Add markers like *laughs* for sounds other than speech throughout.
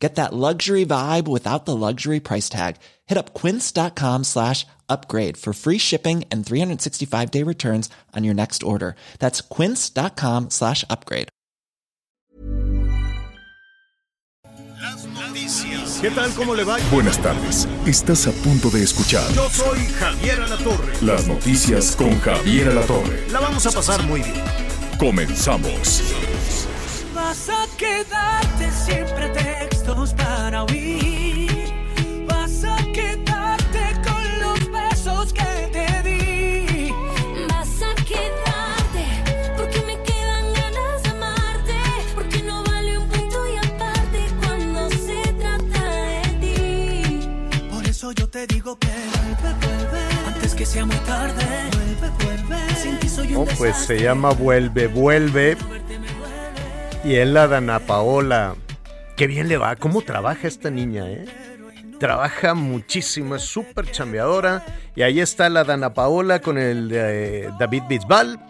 Get that luxury vibe without the luxury price tag. Hit up quince.com slash upgrade for free shipping and 365 day returns on your next order. That's quince.com slash upgrade. ¿Qué tal? ¿Cómo le va? Buenas tardes. Estás a punto de escuchar Yo soy Javier Alatorre. las noticias con Javier Alatorre. La vamos a pasar muy bien. Comenzamos. Vas a quedarte siempre textos para oír. Vas a quedarte con los besos que te di. Vas a quedarte porque me quedan ganas de amarte, porque no vale un punto y aparte cuando se trata de ti. Por eso yo te digo que vuelve, vuelve. Antes que sea muy tarde. Vuelve, vuelve. Sin ti soy un No, pues desastre. se llama Vuelve, Vuelve. Y es la Dana Paola. Qué bien le va. ¿Cómo trabaja esta niña, eh? Trabaja muchísimo, es súper chambeadora. Y ahí está la Dana Paola con el eh, David Bisbal.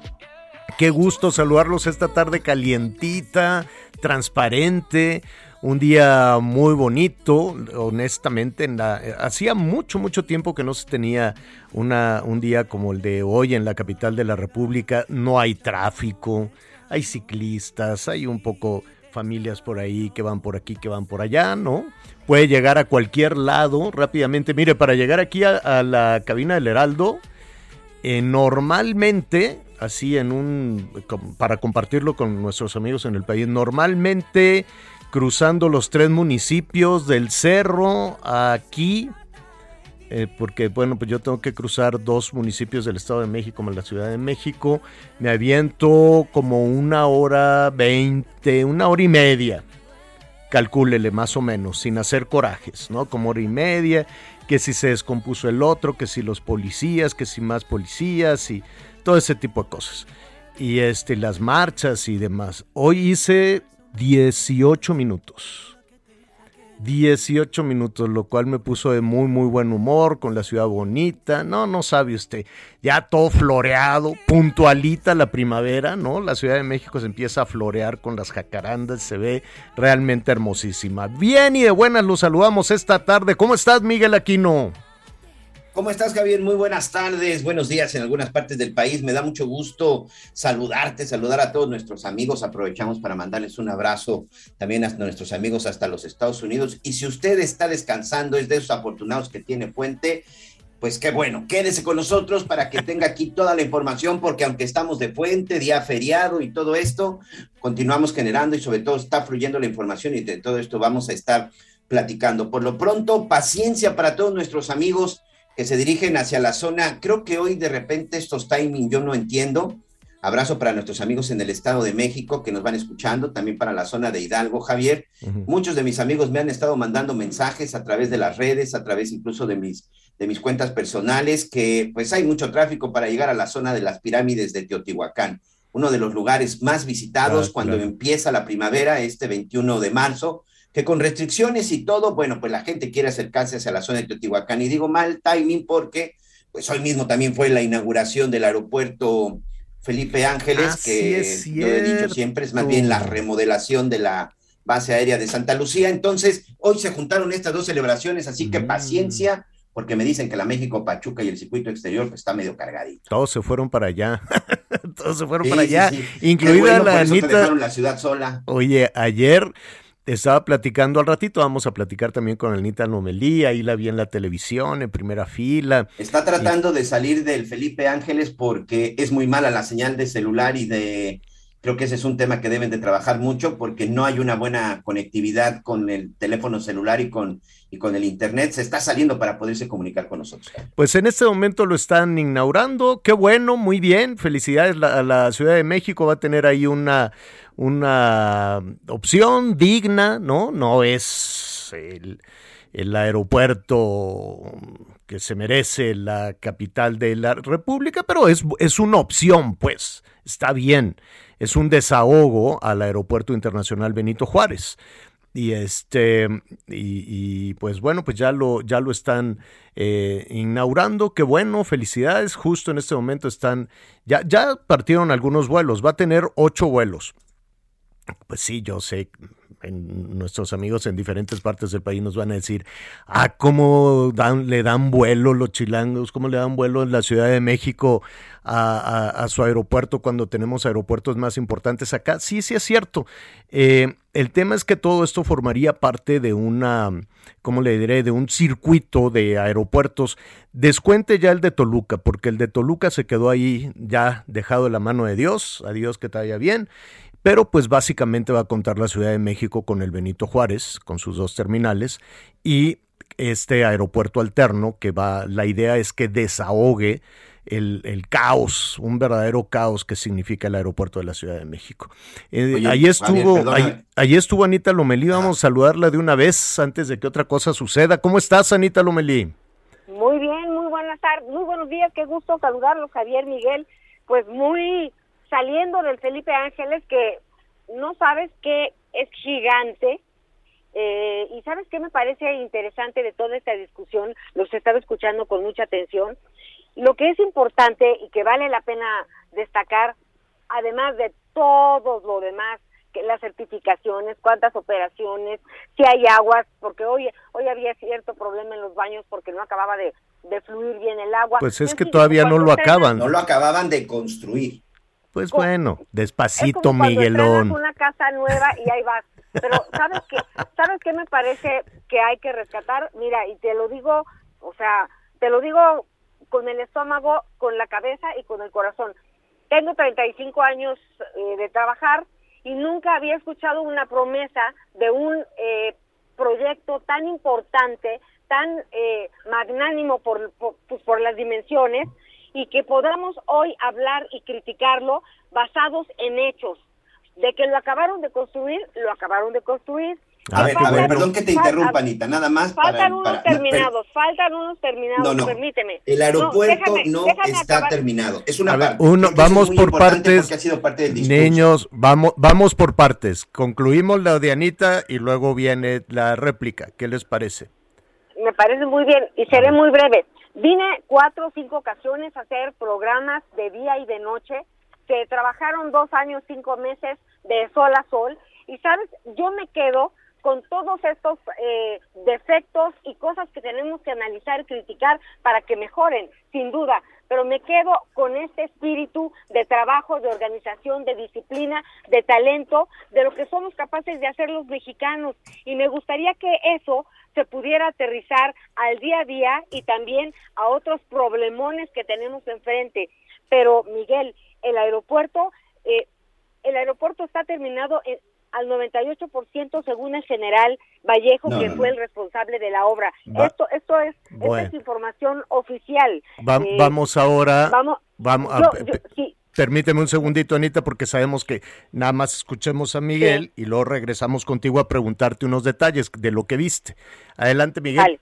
Qué gusto saludarlos esta tarde calientita, transparente, un día muy bonito, honestamente. eh, hacía mucho, mucho tiempo que no se tenía una, un día como el de hoy en la capital de la República. No hay tráfico, hay ciclistas, hay un poco familias por ahí que van por aquí, que van por allá, ¿no? Puede llegar a cualquier lado rápidamente. Mire, para llegar aquí a, la cabina del Heraldo, eh, normalmente, así en un, para compartirlo con nuestros amigos en el país, normalmente cruzando los tres municipios del cerro aquí, eh, porque bueno, pues yo tengo que cruzar dos municipios del Estado de México, como la Ciudad de México, me aviento como una hora veinte, una hora y media, calcúlele más o menos, sin hacer corajes, ¿no? Como hora y media, que si se descompuso el otro, que si los policías, que si más policías y todo ese tipo de cosas. Y este, las marchas y demás. Hoy hice 18 minutos. 18 minutos, lo cual me puso de muy, muy buen humor, con la ciudad bonita. No, no sabe usted. Ya todo floreado, puntualita la primavera, ¿no? La Ciudad de México se empieza a florear con las jacarandas, se ve realmente hermosísima. Bien y de buenas los saludamos esta tarde. ¿Cómo estás, Miguel Aquino? ¿Cómo estás, Javier? Muy buenas tardes, buenos días en algunas partes del país. Me da mucho gusto saludarte, saludar a todos nuestros amigos. Aprovechamos para mandarles un abrazo también a nuestros amigos hasta los Estados Unidos. Y si usted está descansando, es de esos afortunados que tiene puente, pues qué bueno, quédese con nosotros para que tenga aquí toda la información, porque aunque estamos de puente, día feriado y todo esto, continuamos generando y sobre todo está fluyendo la información y de todo esto vamos a estar platicando. Por lo pronto, paciencia para todos nuestros amigos que se dirigen hacia la zona. Creo que hoy de repente estos timing yo no entiendo. Abrazo para nuestros amigos en el Estado de México que nos van escuchando, también para la zona de Hidalgo, Javier. Muchos de mis amigos me han estado mandando mensajes a través de las redes, a través incluso de mis, de mis cuentas personales, que pues hay mucho tráfico para llegar a la zona de las pirámides de Teotihuacán, uno de los lugares más visitados Ah, cuando claro. empieza la primavera, este 21 de marzo que con restricciones y todo, bueno, pues la gente quiere acercarse hacia la zona de Teotihuacán. Y digo mal timing porque, pues hoy mismo también fue la inauguración del aeropuerto Felipe Ángeles, Así que yo he dicho siempre es más bien la remodelación de la base aérea de Santa Lucía. Entonces, hoy se juntaron estas dos celebraciones, así que Mm. paciencia, porque me dicen que la México Pachuca y el circuito exterior pues, está medio cargadito. Todos se fueron para allá. *laughs* Todos se fueron Sí, para sí, allá, sí. Incluida bueno, la por eso te Anita. dejaron la ciudad sola. Oye, ayer estaba platicando al ratito, vamos a platicar también con Anita Nomelí, ahí la vi en la televisión, en primera fila. Está tratando de salir del Felipe Ángeles porque es muy mala la señal de celular y de... Creo que ese es un tema que deben de trabajar mucho porque no hay una buena conectividad con el teléfono celular y con, y con el internet. Se está saliendo para poderse comunicar con nosotros. Pues en este momento lo están inaugurando, qué bueno, muy bien, felicidades a la Ciudad de México, va a tener ahí una, una opción digna, ¿no? No es el, el aeropuerto que se merece la capital de la República, pero es, es una opción, pues, está bien. Es un desahogo al Aeropuerto Internacional Benito Juárez. Y este, y, pues bueno, pues ya lo, ya lo están eh, inaugurando. Qué bueno, felicidades. Justo en este momento están, ya, ya partieron algunos vuelos. Va a tener ocho vuelos. Pues sí, yo sé, en nuestros amigos en diferentes partes del país nos van a decir, ah, cómo le dan vuelo los chilangos, cómo le dan vuelo en la Ciudad de México a, su aeropuerto cuando tenemos aeropuertos más importantes acá. Sí, sí es cierto. Eh, el tema es que todo esto formaría parte de una, ¿cómo le diré?, de un circuito de aeropuertos. Descuente ya el de Toluca, porque el de Toluca se quedó ahí ya dejado de la mano de Dios, a Dios que te vaya bien. Pero pues básicamente va a contar la Ciudad de México con el Benito Juárez, con sus dos terminales, y este aeropuerto alterno que va, la idea es que desahogue el, el, caos, un verdadero caos que significa el aeropuerto de la Ciudad de México. Eh, Oye, ahí estuvo, ahí, ahí, estuvo Anita Lomelí, vamos a saludarla de una vez antes de que otra cosa suceda. ¿Cómo estás, Anita Lomelí? Muy bien, muy buenas tardes, muy buenos días, qué gusto saludarlos, Javier Miguel. Pues muy saliendo del Felipe Ángeles, que no sabes que es gigante, eh, y sabes qué me parece interesante de toda esta discusión, los he estado escuchando con mucha atención, lo que es importante y que vale la pena destacar, además de todo lo demás, que las certificaciones, cuántas operaciones, si hay aguas, porque hoy hoy había cierto problema en los baños porque no acababa de, de fluir bien el agua. Pues es que todavía no lo acaban. No lo acaban de construir. Pues bueno, despacito, es como Miguelón. una casa nueva y ahí vas. Pero *laughs* ¿sabes qué? ¿Sabes qué me parece que hay que rescatar? Mira, y te lo digo, o sea, te lo digo con el estómago, con la cabeza y con el corazón. Tengo 35 años eh, de trabajar y nunca había escuchado una promesa de un eh, proyecto tan importante, tan eh, magnánimo por, por, pues por las dimensiones y que podamos hoy hablar y criticarlo basados en hechos. De que lo acabaron de construir, lo acabaron de construir. A ver, a ver, perdón que te interrumpa, Anita, nada más. Faltan para, unos para, terminados, no, faltan unos terminados, no, no, permíteme. El aeropuerto no, déjame, no déjame está acabar. terminado, es una a ver, parte. Uno, vamos es por partes, ha sido parte del niños, vamos, vamos por partes. Concluimos la de Anita y luego viene la réplica. ¿Qué les parece? Me parece muy bien y seré muy breve. Vine cuatro o cinco ocasiones a hacer programas de día y de noche que trabajaron dos años, cinco meses de sol a sol. Y sabes, yo me quedo con todos estos eh, defectos y cosas que tenemos que analizar y criticar para que mejoren, sin duda. Pero me quedo con este espíritu de trabajo, de organización, de disciplina, de talento, de lo que somos capaces de hacer los mexicanos. Y me gustaría que eso se pudiera aterrizar al día a día y también a otros problemones que tenemos enfrente. Pero, Miguel, el aeropuerto, eh, el aeropuerto está terminado en, al 98% según el general Vallejo, no, que no, fue no. el responsable de la obra. Va. Esto esto es, bueno. esta es información oficial. Va, eh, vamos ahora. Vamos, vamos yo, sí. Permíteme un segundito, Anita, porque sabemos que nada más escuchemos a Miguel sí. y luego regresamos contigo a preguntarte unos detalles de lo que viste. Adelante, Miguel. Vale.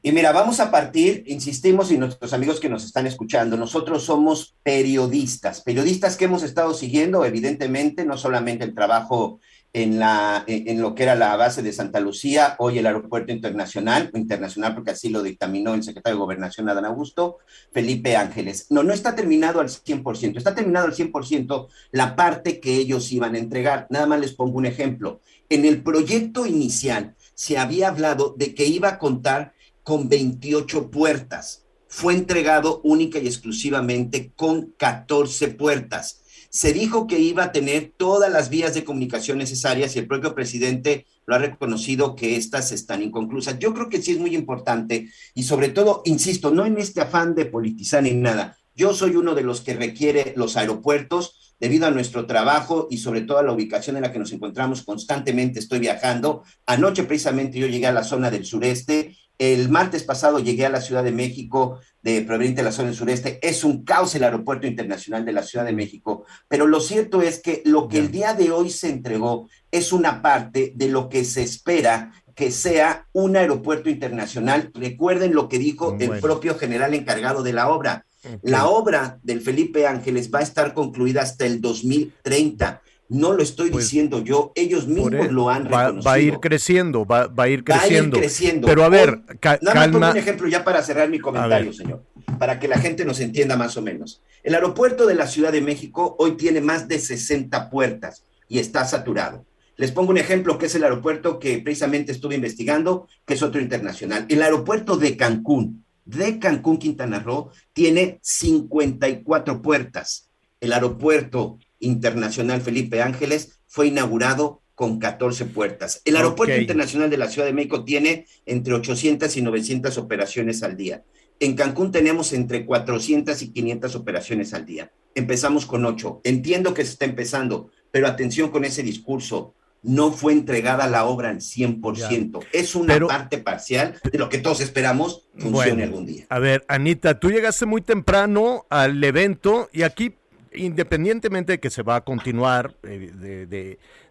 Y mira, vamos a partir, insistimos, y nuestros amigos que nos están escuchando, nosotros somos periodistas, periodistas que hemos estado siguiendo, evidentemente, no solamente el trabajo en, la, en lo que era la base de Santa Lucía, hoy el aeropuerto internacional, internacional porque así lo dictaminó el secretario de Gobernación Adán Augusto, Felipe Ángeles. No, no está terminado al 100%, está terminado al 100% la parte que ellos iban a entregar. Nada más les pongo un ejemplo. En el proyecto inicial se había hablado de que iba a contar con 28 puertas. Fue entregado única y exclusivamente con 14 puertas. Se dijo que iba a tener todas las vías de comunicación necesarias y el propio presidente lo ha reconocido que estas están inconclusas. Yo creo que sí es muy importante y sobre todo, insisto, no en este afán de politizar ni nada. Yo soy uno de los que requiere los aeropuertos debido a nuestro trabajo y sobre todo a la ubicación en la que nos encontramos constantemente. Estoy viajando. Anoche precisamente yo llegué a la zona del sureste el martes pasado llegué a la Ciudad de México, de proveniente de la zona del sureste. Es un caos el aeropuerto internacional de la Ciudad de México, pero lo cierto es que lo que el día de hoy se entregó es una parte de lo que se espera que sea un aeropuerto internacional. Recuerden lo que dijo el propio general encargado de la obra. La obra del Felipe Ángeles va a estar concluida hasta el 2030. No lo estoy Pues, diciendo yo, ellos mismos lo han reconocido. va a ir creciendo, va, va a ir Va a ir creciendo. creciendo. Pero a ver, Hoy- ca- Nada más calma. un ejemplo ya para cerrar mi comentario, señor, para que la gente nos entienda más o menos. El aeropuerto de la Ciudad de México hoy tiene más de 60 puertas y está saturado. Les pongo un ejemplo que es el aeropuerto que precisamente estuve investigando, que es otro internacional. El aeropuerto de Cancún, de Cancún, Quintana Roo, tiene 54 puertas. El aeropuerto internacional Felipe Ángeles fue inaugurado con 14 puertas. El aeropuerto internacional de la Ciudad de México tiene entre 800 y 900 operaciones al día. En Cancún tenemos entre 400 y 500 operaciones al día. Empezamos con 8. Entiendo que se está empezando, pero atención con ese discurso. No fue entregada la obra al 100%. Es una Pero- parte parcial de lo que todos esperamos funcione Bueno, algún día. A ver, Anita, tú llegaste muy temprano al evento y aquí, independientemente de que se va a continuar, eh, de,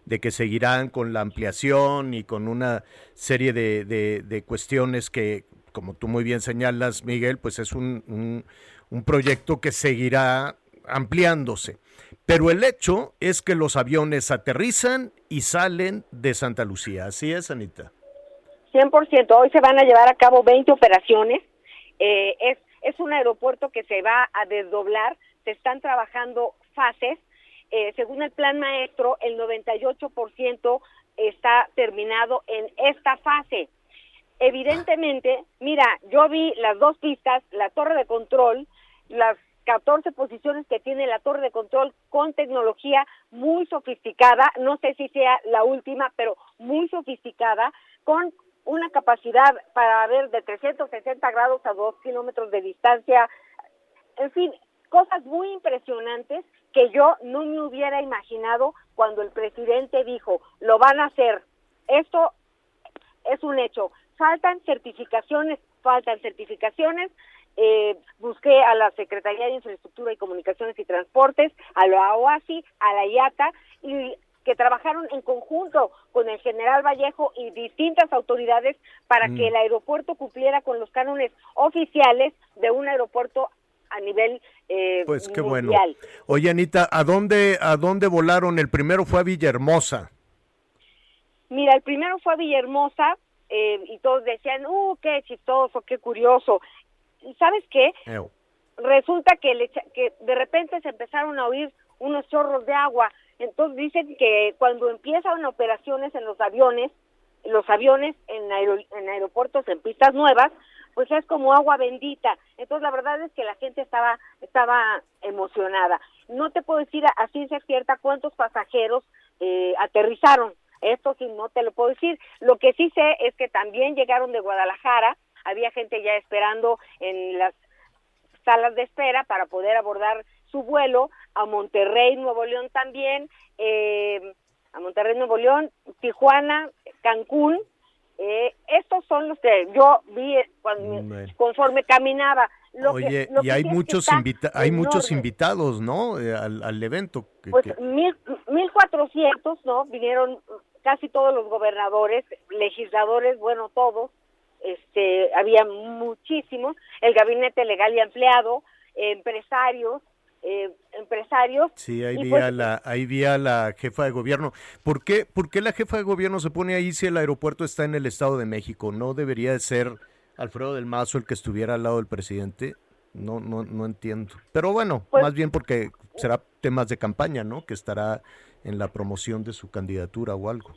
de- que seguirán con la ampliación y con una serie de, de- de cuestiones que, como tú muy bien señalas, Miguel, pues es un, un- un proyecto que seguirá ampliándose. Pero el hecho es que los aviones aterrizan y salen de Santa Lucía. Así es, Anita. 100%. Hoy se van a llevar a cabo 20 operaciones. Eh, es, es un aeropuerto que se va a desdoblar. Se están trabajando fases. Eh, según el plan maestro, el 98% está terminado en esta fase. Evidentemente, mira, yo vi las dos pistas, la torre de control, las 14 posiciones que tiene la torre de control con tecnología muy sofisticada, no sé si sea la última, pero muy sofisticada, con una capacidad para ver de 360 grados a 2 kilómetros de distancia, en fin, cosas muy impresionantes que yo no me hubiera imaginado cuando el presidente dijo, lo van a hacer. Esto es un hecho. Faltan certificaciones, faltan certificaciones. Eh, busqué a la Secretaría de Infraestructura y Comunicaciones y Transportes, a la OASI, a la IATA, y que trabajaron en conjunto con el general Vallejo y distintas autoridades para Mm. que el aeropuerto cumpliera con los cánones oficiales de un aeropuerto a nivel eh, Pues qué bueno. mundial. Oye, Anita, ¿a dónde, ¿a dónde volaron? El primero fue a Villahermosa. Mira, el primero fue a Villahermosa eh, y todos decían, ¡uh, qué chistoso, qué curioso! ¿Y sabes qué? Resulta que, le que de repente se empezaron a oír unos chorros de agua. Entonces dicen que cuando empiezan operaciones en los aviones, los aviones en, en aeropuertos, en pistas nuevas, pues es como agua bendita. Entonces la verdad es que la gente estaba, estaba emocionada. No te puedo decir a, ciencia cierta cuántos pasajeros eh, aterrizaron. Esto sí no te lo puedo decir. Lo que sí sé es que también llegaron de Guadalajara. Había gente ya esperando en las salas de espera para poder abordar su vuelo a Monterrey, Nuevo León también, eh, a Monterrey, Nuevo León, Tijuana, Cancún. Eh, estos son los que yo vi eh, cuando, Bueno. conforme caminaba. Lo que- Oye, lo y que hay muchos, invita- hay muchos invitados, ¿no? Eh, al, al evento. que- Pues mil, 1400, ¿no? Vinieron casi todos los gobernadores, legisladores, bueno, todos. Este, había muchísimos, el gabinete legal y empleado, empresarios, eh, empresarios. Sí, ahí vi, pues, a la, ahí vi a la jefa de gobierno. ¿Por qué, ¿Por qué la jefa de gobierno se pone ahí si el aeropuerto está en el Estado de México? ¿No debería de ser Alfredo del Mazo el que estuviera al lado del presidente? No, no, no entiendo. Pero bueno, Pues- más bien porque será temas de campaña, ¿no? Que estará en la promoción de su candidatura o algo.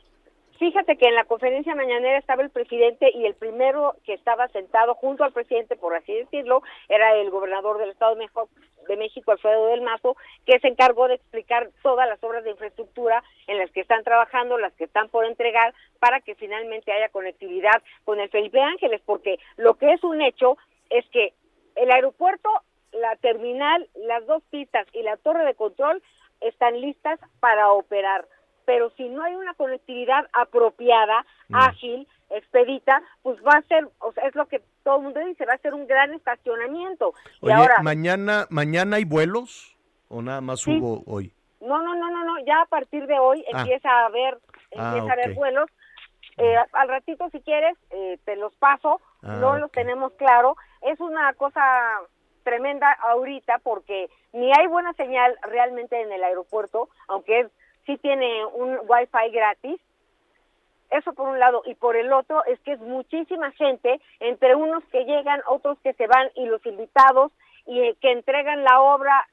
Fíjate que en la conferencia mañanera estaba el presidente y el primero que estaba sentado junto al presidente, por así decirlo, era el gobernador del Estado de México, Alfredo del Mazo, que se encargó de explicar todas las obras de infraestructura en las que están trabajando, las que están por entregar, para que finalmente haya conectividad con el Felipe Ángeles, porque lo que es un hecho es que el aeropuerto, la terminal, las dos pistas y la torre de control están listas para operar. Pero si no hay una conectividad apropiada, ágil, expedita, pues va a ser, o sea, es lo que todo el mundo dice, va a ser un gran estacionamiento. y Oye, ahora, mañana, ¿mañana hay vuelos? ¿O nada más Sí. hubo hoy? no, no, no, no, no, ya a partir de hoy Ah. empieza a haber, Ah, empieza a haber vuelos. eh, al ratito si quieres eh, te los paso, Ah, no los tenemos claro. Es una cosa tremenda ahorita porque ni hay buena señal realmente en el aeropuerto, aunque es- sí tiene un wifi gratis. Eso por un lado y por el otro es que es muchísima gente, entre unos que llegan, otros que se van y los invitados y eh, que entregan la obra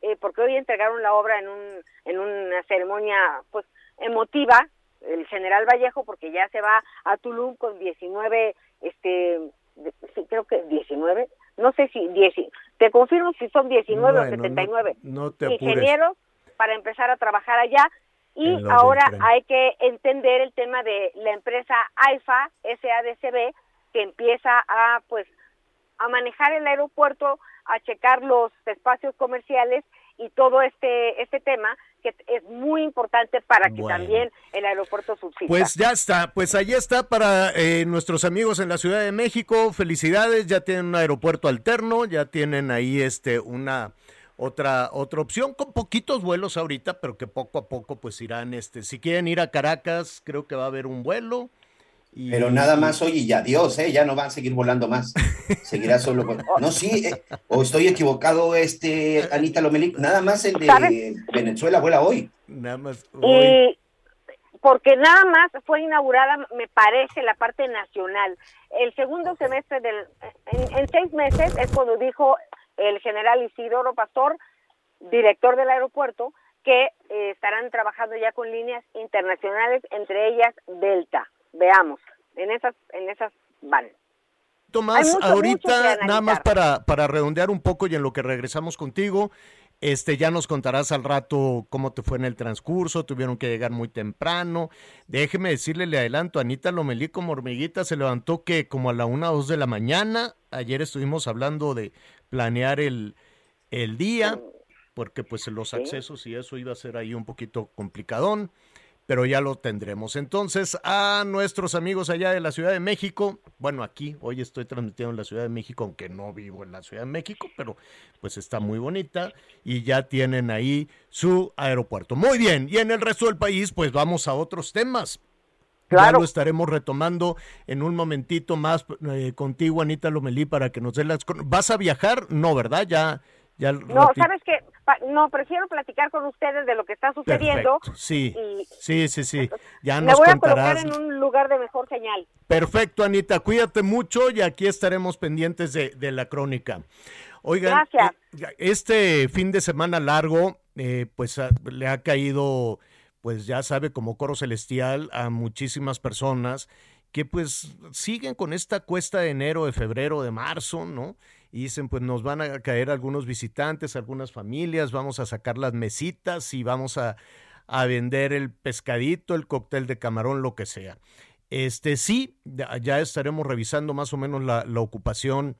eh, porque hoy entregaron la obra en un en una ceremonia pues emotiva el general Vallejo porque ya se va a Tulum con 19 este sí, creo que 19 no sé si 10 te confirmo si son 19 o Bueno, no- 79 no te apures. ingenieros para empezar a trabajar allá y ahora hay que entender el tema de la empresa AIFA SADCB que empieza a pues a manejar el aeropuerto, a checar los espacios comerciales y todo este este tema que es muy importante para que Bueno. también el aeropuerto subsista. Pues ya está, pues allí está para eh, nuestros amigos en la Ciudad de México. Felicidades, ya tienen un aeropuerto alterno, ya tienen ahí este una otra otra opción con poquitos vuelos ahorita, pero que poco a poco pues irán este si quieren ir a Caracas, creo que va a haber un vuelo. y- Pero nada más hoy y adiós, ¿eh? Ya no van a seguir volando más. Seguirá solo con... *laughs* No, sí, eh, o estoy equivocado, este, Anita Lomelí. Nada más el de ¿Sabes? Venezuela vuela hoy. Nada más hoy. y porque nada más fue inaugurada, me parece, la parte nacional. El segundo semestre del, en, en seis meses es cuando dijo el general Isidoro Pastor, director del aeropuerto, que eh, estarán trabajando ya con líneas internacionales, entre ellas Delta. Veamos, en esas, en esas van. Tomás, mucho, ahorita nada más para, para redondear un poco y en lo que regresamos contigo, este ya nos contarás al rato cómo te fue en el transcurso, tuvieron que llegar muy temprano. Déjeme decirle, le adelanto, Anita Lomelí como hormiguita se levantó que como a la una o dos de la mañana. Ayer estuvimos hablando de planear el, el día, porque pues los accesos y eso iba a ser ahí un poquito complicadón pero ya lo tendremos. Entonces, a nuestros amigos allá de la Ciudad de México, bueno, aquí hoy estoy transmitiendo en la Ciudad de México, aunque no vivo en la Ciudad de México, pero pues está muy bonita y ya tienen ahí su aeropuerto. Muy bien, y en el resto del país, pues vamos a otros temas. Ya Claro. lo estaremos retomando en un momentito más eh, contigo, Anita Lomelí, para que nos dé las... ¿Vas a viajar? No, ¿verdad? Ya... ya No, ¿sabes qué? Pa- No, prefiero platicar con ustedes de lo que está sucediendo. Perfecto, sí, y- sí, sí, sí. Ya Me nos voy a contarás. colocar en un lugar de mejor señal. Perfecto, Anita, cuídate mucho y aquí estaremos pendientes de, de la crónica. Oigan, Gracias. eh, este fin de semana largo, eh, pues a- le ha caído, pues ya sabe, como coro celestial a muchísimas personas que pues siguen con esta cuesta de enero, de febrero, de marzo, ¿no? Y dicen, pues nos van a caer algunos visitantes, algunas familias, vamos a sacar las mesitas y vamos a, a vender el pescadito, el cóctel de camarón, lo que sea. Este sí, ya, estaremos revisando más o menos la, la ocupación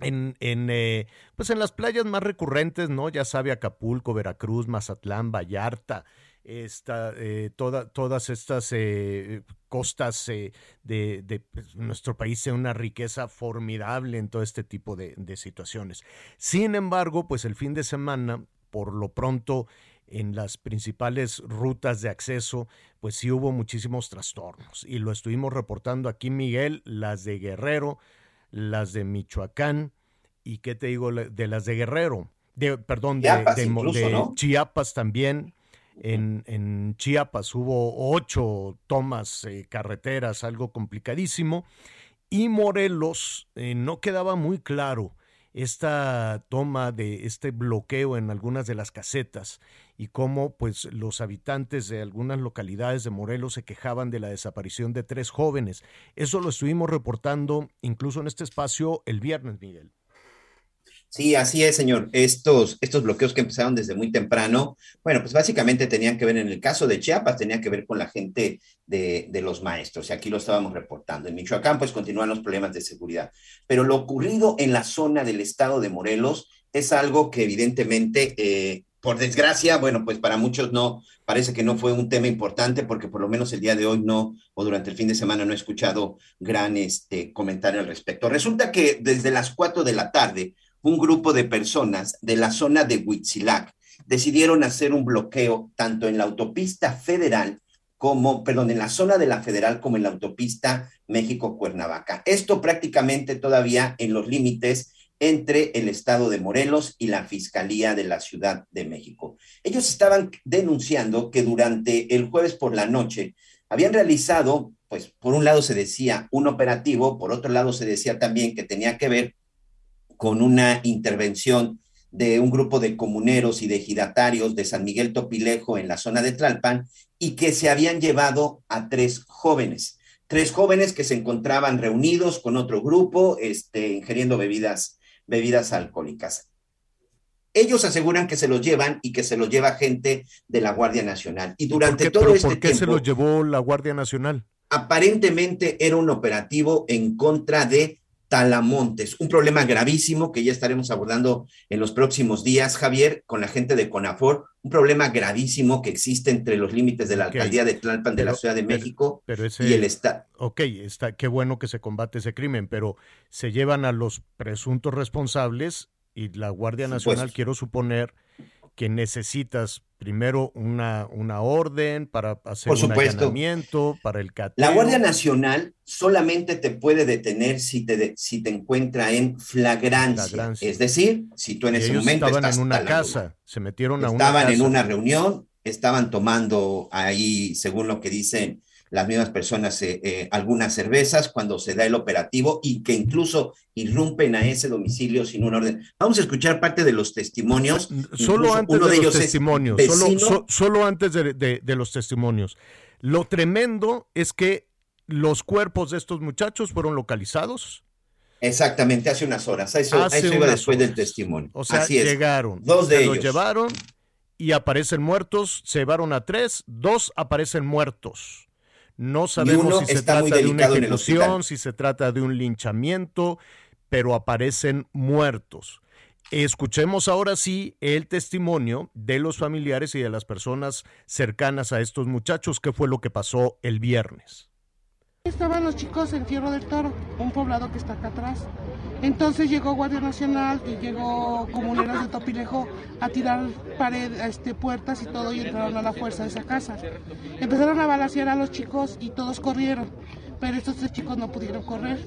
en, en, eh, pues en las playas más recurrentes, ¿no? Ya sabe, Acapulco, Veracruz, Mazatlán, Vallarta, esta, eh, toda- todas estas eh, costas eh, de, de, pues, nuestro país sea una riqueza formidable en todo este tipo de, de situaciones. Sin embargo, pues el fin de semana, por lo pronto, en las principales rutas de acceso, pues sí hubo muchísimos trastornos. Y lo estuvimos reportando aquí, Miguel, las de Guerrero, las de Michoacán y qué te digo de las de Guerrero, de, perdón, de, Chiapas de Mo- incluso, de ¿no? Chiapas también. En, Chiapas hubo ocho tomas eh, carreteras, algo complicadísimo. Y Morelos eh, no quedaba muy claro esta toma de este bloqueo en algunas de las casetas y cómo pues los habitantes de algunas localidades de Morelos se quejaban de la desaparición de tres jóvenes. Eso lo estuvimos reportando incluso en este espacio el viernes, Miguel. Sí, así es, señor. Estos, estos bloqueos que empezaron desde muy temprano, bueno, pues básicamente tenían que ver, en el caso de Chiapas, tenía que ver con la gente de, de los maestros, y aquí lo estábamos reportando. En Michoacán, pues continúan los problemas de seguridad. Pero lo ocurrido en la zona del estado de Morelos es algo que evidentemente, eh, por desgracia, bueno, pues para muchos no, parece que no fue un tema importante, porque por lo menos el día de hoy no, o durante el fin de semana no he escuchado gran este, comentario al respecto. Resulta que desde las 4 de la tarde, un grupo de personas de la zona de Huitzilac decidieron hacer un bloqueo tanto en la autopista federal como, perdón, en la zona de la federal como en la autopista México-Cuernavaca. Esto prácticamente todavía en los límites entre el estado de Morelos y la Fiscalía de la Ciudad de México. Ellos estaban denunciando que durante el jueves por la noche habían realizado, pues por un lado se decía un operativo, por otro lado se decía también que tenía que ver con una intervención de un grupo de comuneros y de ejidatarios de San Miguel Topilejo en la zona de Tlalpan y que se habían llevado a tres jóvenes, tres jóvenes que se encontraban reunidos con otro grupo, este, ingiriendo bebidas, bebidas alcohólicas. Ellos aseguran que se los llevan y que se los lleva gente de la Guardia Nacional. Y durante ¿Por qué, todo pero este ¿Por qué tiempo, se los llevó la Guardia Nacional? aparentemente era un operativo en contra de Talamontes, un problema gravísimo que ya estaremos abordando en los próximos días, Javier, con la gente de CONAFOR, un problema gravísimo que existe entre los límites de la alcaldía de Tlalpan de la Ciudad de México Pero ese, y el Estado. Ok, está, qué bueno que se combate ese crimen, pero se llevan a los presuntos responsables y la Guardia Nacional, quiero suponer que necesitas primero una, una orden para hacer Por un allanamiento, para el cateo. La Guardia Nacional solamente te puede detener si te, de- si te encuentra en flagrancia. Flagrancia. Es decir, si tú en Y ese ellos momento estaban estás en una casa, se metieron a una estaban en una reunión, estaban tomando ahí, según lo que dicen las mismas personas, eh, eh, algunas cervezas cuando se da el operativo y que incluso irrumpen a ese domicilio sin un orden. Vamos a escuchar parte de los testimonios. Solo antes uno de, de los testimonios, solo, so- solo antes de, de- de los testimonios. Lo tremendo es que los cuerpos de estos muchachos fueron localizados. Exactamente, hace unas horas. A eso, Hace eso iba después del testimonio. O sea, Así es. llegaron, Dos de se los ellos. llevaron y aparecen muertos, se llevaron a tres, dos aparecen muertos. No sabemos si se trata de una ejecución, si se trata de un linchamiento, pero aparecen muertos. Escuchemos ahora sí el testimonio de los familiares y de las personas cercanas a estos muchachos, qué fue lo que pasó el viernes. Estaban los chicos en Fierro del Toro, un poblado que está acá atrás. Entonces llegó Guardia Nacional y llegó comuneros de Topilejo a tirar pared, este, puertas y todo y entraron a la fuerza de esa casa. Empezaron a balasear a los chicos y todos corrieron, pero estos tres chicos no pudieron correr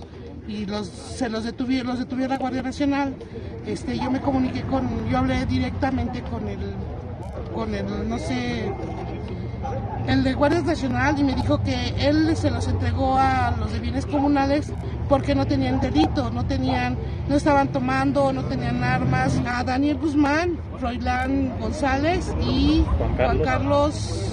y los, se los detuvieron, los detuvió la Guardia Nacional. Este, yo me comuniqué con, yo hablé directamente con el, con el, no sé, el de Guardia Nacional y me dijo que él se los entregó a los de bienes comunales porque no tenían delito, no tenían, no estaban tomando, no tenían armas. A Daniel Guzmán, Roilán González y Juan Carlos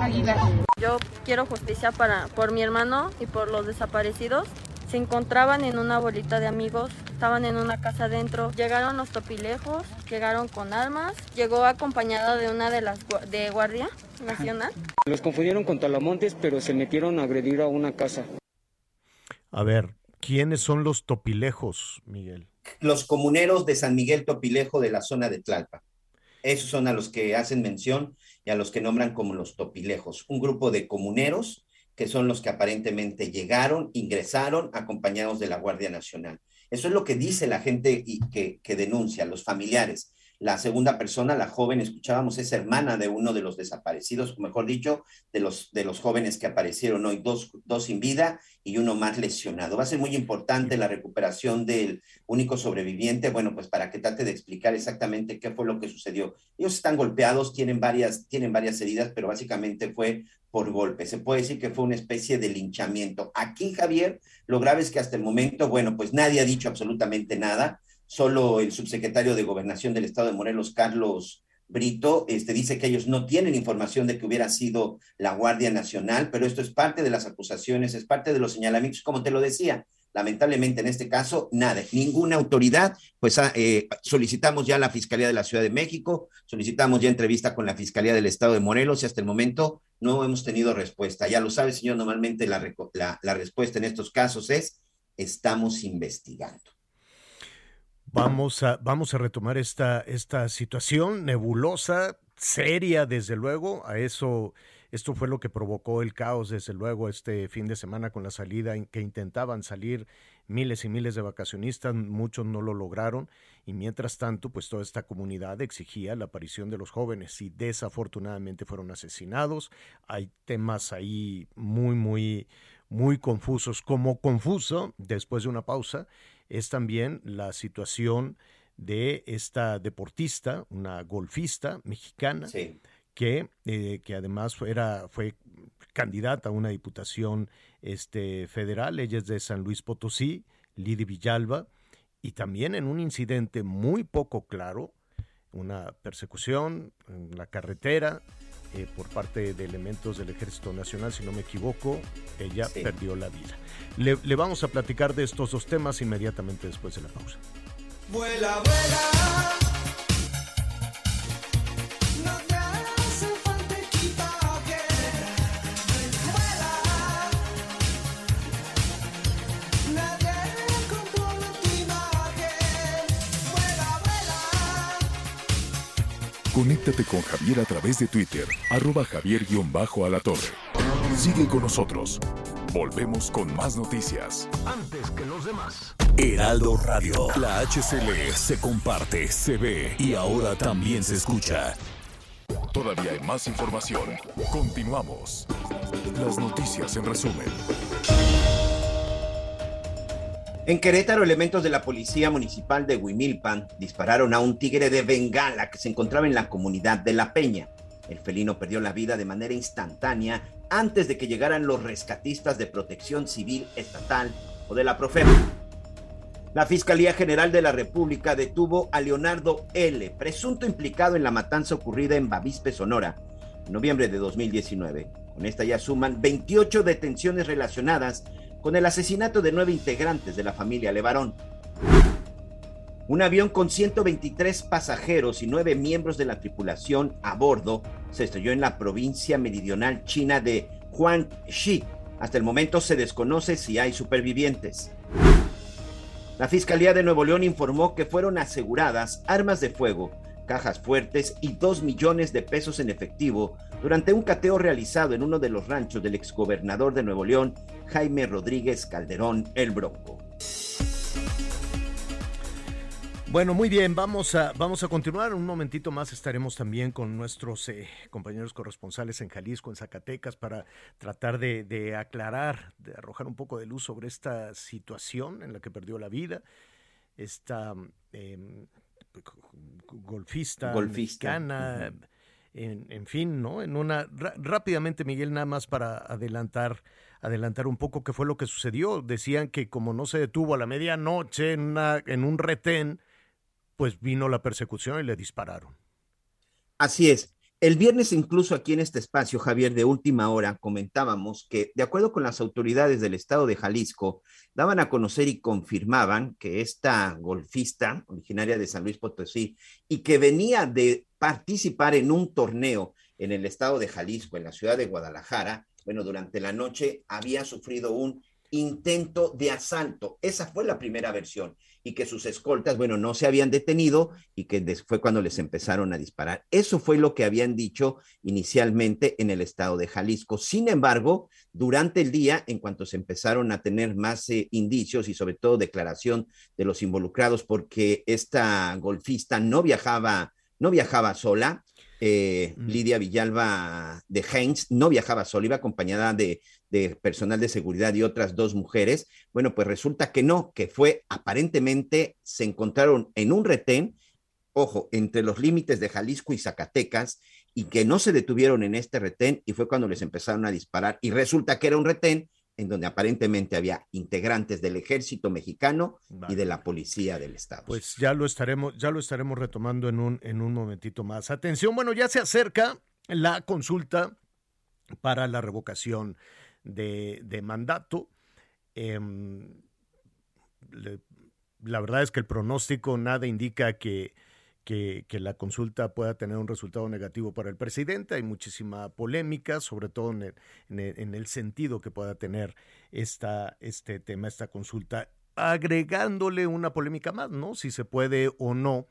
Aguilar. Yo quiero justicia para, por mi hermano y por los desaparecidos. Se encontraban en una bolita de amigos, estaban en una casa adentro. Llegaron los topilejos, llegaron con armas, llegó acompañada de una de las gua- de Guardia Nacional. Los confundieron con Talamontes, pero se metieron a agredir a una casa. A ver, ¿quiénes son los topilejos, Miguel? Los comuneros de San Miguel Topilejo de la zona de Tlalpan. Esos son a los que hacen mención y a los que nombran como los topilejos. Un grupo de comuneros que son los que aparentemente llegaron, ingresaron acompañados de la Guardia Nacional. Eso es lo que dice la gente y que, que denuncia, los familiares. La segunda persona, la joven, escuchábamos, es hermana de uno de los desaparecidos, mejor dicho, de los, de los jóvenes que aparecieron hoy, dos, dos sin vida y uno más lesionado. Va a ser muy importante la recuperación del único sobreviviente, bueno, pues para que trate de explicar exactamente qué fue lo que sucedió. Ellos están golpeados, tienen varias, tienen varias heridas, pero básicamente fue por golpe. Se puede decir que fue una especie de linchamiento. Aquí, Javier, lo grave es que hasta el momento, bueno, pues nadie ha dicho absolutamente nada. Solo el subsecretario de Gobernación del Estado de Morelos, Carlos Brito, este, dice que ellos no tienen información de que hubiera sido la Guardia Nacional, pero esto es parte de las acusaciones, es parte de los señalamientos, como te lo decía. Lamentablemente en este caso, nada, ninguna autoridad, pues ah, eh, solicitamos ya la Fiscalía de la Ciudad de México, solicitamos ya entrevista con la Fiscalía del Estado de Morelos y hasta el momento no hemos tenido respuesta. Ya lo sabe, señor, normalmente la, la respuesta en estos casos es, estamos investigando. Vamos a, vamos a retomar esta, esta situación nebulosa, seria, desde luego. A eso, esto fue lo que provocó el caos, desde luego, este fin de semana con la salida en que intentaban salir miles y miles de vacacionistas, muchos no lo lograron y mientras tanto, pues toda esta comunidad exigía la aparición de los jóvenes y desafortunadamente fueron asesinados. Hay temas ahí muy, muy, muy confusos. Como confuso, después de una pausa, es también la situación de esta deportista, una golfista mexicana, que, eh, que además era, fue candidata a una diputación este, federal, ella es de San Luis Potosí, Lidy Villalba, y también en un incidente muy poco claro, una persecución en la carretera eh, por parte de elementos del Ejército Nacional, si no me equivoco, ella Sí. perdió la vida. Le, le vamos a platicar de estos dos temas inmediatamente después de la pausa. Vuela, vuela. Conéctate con Javier a través de Twitter, arroba javier-alatorre. Sigue con nosotros. Volvemos con más noticias. Antes que los demás. Heraldo Radio. La HCL se comparte, se ve y ahora también se escucha. Todavía hay más información. Continuamos. Las noticias en resumen. En Querétaro, elementos de la Policía Municipal de Huimilpan dispararon a un tigre de Bengala que se encontraba en la comunidad de La Peña. El felino perdió la vida de manera instantánea antes de que llegaran los rescatistas de Protección Civil Estatal o de la Profema. La Fiscalía General de la República detuvo a Leonardo L., presunto implicado en la matanza ocurrida en Bavispe, Sonora, en noviembre de 2019. Con esta ya suman 28 detenciones relacionadas con el asesinato de nueve integrantes de la familia Levarón. Un avión con 123 pasajeros y nueve miembros de la tripulación a bordo se estrelló en la provincia meridional china de Huangxi. Hasta el momento se desconoce si hay supervivientes. La Fiscalía de Nuevo León informó que fueron aseguradas armas de fuego, cajas fuertes y dos millones de pesos en efectivo durante un cateo realizado en uno de los ranchos del exgobernador de Nuevo León, Jaime Rodríguez Calderón El Bronco. Bueno, muy bien, vamos a, vamos a continuar. Un momentito más estaremos también con nuestros eh, compañeros corresponsales en Jalisco, en Zacatecas, para tratar de, aclarar, de arrojar un poco de luz sobre esta situación en la que perdió la vida esta eh, golfista, Golfista, mexicana, en, en fin, ¿no? En una rápidamente, Miguel, nada más para adelantar, adelantar un poco qué fue lo que sucedió. Decían que como no se detuvo a la medianoche en, una- en un retén, pues vino la persecución y le dispararon. Así es. El viernes incluso aquí en este espacio, Javier, de última hora, comentábamos que, de acuerdo con las autoridades del estado de Jalisco, daban a conocer y confirmaban que esta golfista, originaria de San Luis Potosí, y que venía de participar en un torneo en el estado de Jalisco, en la ciudad de Guadalajara, bueno, durante la noche había sufrido un intento de asalto. Esa fue la primera versión y que sus escoltas, bueno, no se habían detenido y que fue cuando les empezaron a disparar. Eso fue lo que habían dicho inicialmente en el estado de Jalisco. Sin embargo, durante el día, en cuanto se empezaron a tener más eh, indicios y sobre todo declaración de los involucrados, porque esta golfista no viajaba, no viajaba sola, eh, Lidia Villalba de Heinz no viajaba sola, iba acompañada de, de personal de seguridad y otras dos mujeres. Bueno, pues resulta que no, que fue aparentemente, se encontraron en un retén, ojo, entre los límites de Jalisco y Zacatecas, y que no se detuvieron en este retén, y fue cuando les empezaron a disparar. Y resulta que era un retén en donde aparentemente había integrantes del ejército mexicano y de la policía del estado. Pues ya lo estaremos, ya lo estaremos retomando en un, en un momentito más. Atención, bueno, ya se acerca la consulta para la revocación de, de mandato. Em, la verdad es que el pronóstico nada indica que, que, la consulta pueda tener un resultado negativo para el presidente. Hay muchísima polémica, sobre todo en el, en el- en el sentido que pueda tener esta, este tema, esta consulta, agregándole una polémica más, ¿no? Si se puede o no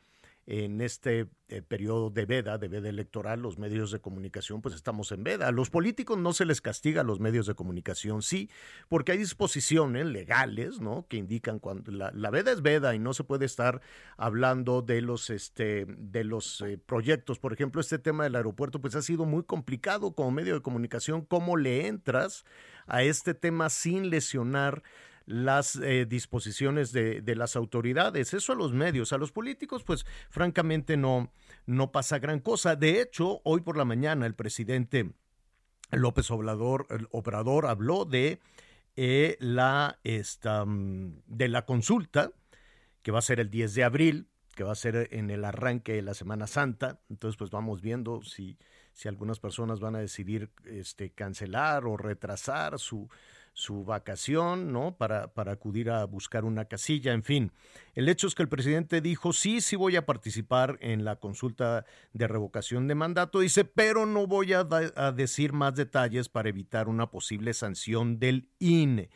en este eh, periodo de veda, de veda electoral, los medios de comunicación, pues estamos en veda. A los políticos no se les castiga a los medios de comunicación, sí, porque hay disposiciones legales, ¿no? Que indican cuando la, la veda es veda y no se puede estar hablando de los, este, de los eh, proyectos. Por ejemplo, este tema del aeropuerto, pues ha sido muy complicado como medio de comunicación. ¿Cómo le entras a este tema sin lesionar las eh, disposiciones de, de, las autoridades. Eso a los medios, a los políticos, pues francamente no, no pasa gran cosa. De hecho, hoy por la mañana el presidente López Obrador, habló de eh, la esta, de la consulta que va a ser el 10 de abril, que va a ser en el arranque de la Semana Santa. Entonces, pues vamos viendo si, si algunas personas van a decidir este, cancelar o retrasar su, su vacación, ¿no? Para, para acudir a buscar una casilla, en fin. El hecho es que el presidente dijo, sí, sí voy a participar en la consulta de revocación de mandato, dice, pero no voy a, a decir más detalles para evitar una posible sanción del INE.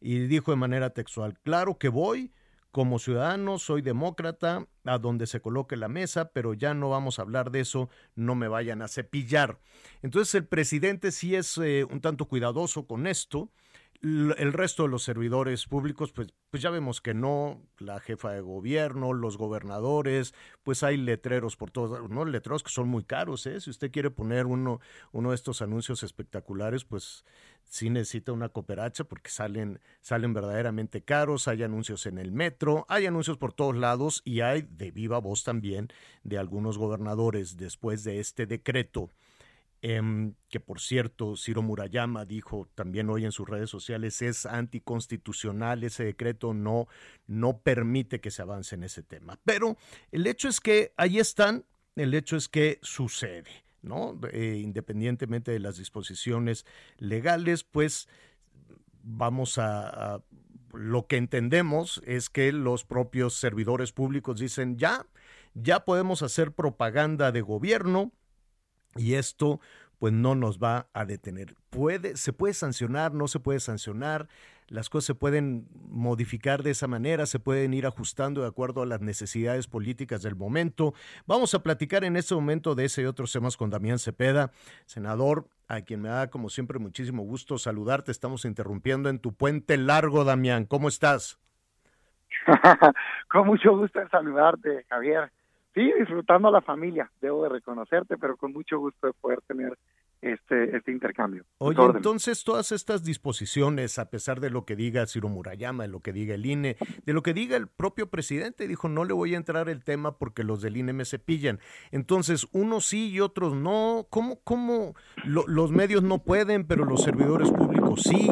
Y dijo de manera textual, claro que voy, como ciudadano soy demócrata, a donde se coloque la mesa, pero ya no vamos a hablar de eso, no me vayan a cepillar. Entonces el presidente sí es eh, un tanto cuidadoso con esto el resto de los servidores públicos, pues, pues ya vemos que no, la jefa de gobierno, los gobernadores, pues hay letreros por todos, no letreros que son muy caros, ¿eh? Si usted quiere poner uno, uno de estos anuncios espectaculares, pues sí necesita una cooperacha porque salen, salen verdaderamente caros, hay anuncios en el metro, hay anuncios por todos lados y hay de viva voz también de algunos gobernadores después de este decreto eh, que por cierto Ciro Murayama dijo también hoy en sus redes sociales es anticonstitucional, ese decreto no, no permite que se avance en ese tema. Pero el hecho es que ahí están, el hecho es que sucede, ¿no? Eh, independientemente de las disposiciones legales, pues vamos a lo que entendemos es que los propios servidores públicos dicen ya, ya podemos hacer propaganda de gobierno, y esto pues no nos va a detener. Puede, se puede sancionar, no se puede sancionar, las cosas se pueden modificar de esa manera, se pueden ir ajustando de acuerdo a las necesidades políticas del momento. Vamos a platicar en este momento de ese y otros temas con Damián Cepeda, senador, a quien me da como siempre muchísimo gusto saludarte. Estamos interrumpiendo en tu puente largo, Damián. ¿Cómo estás? *laughs* con mucho gusto en saludarte, Javier sí, disfrutando a la familia, debo de reconocerte, pero con mucho gusto de poder tener este, este intercambio. Oye, entonces todas estas disposiciones, a pesar de lo que diga Ciro Murayama, de lo que diga el INE, de lo que diga el propio presidente, dijo, no le voy a entrar el tema porque los del INE me cepillan. Entonces, unos sí y otros no. ¿Cómo, cómo lo, los medios no pueden, pero los servidores públicos sí?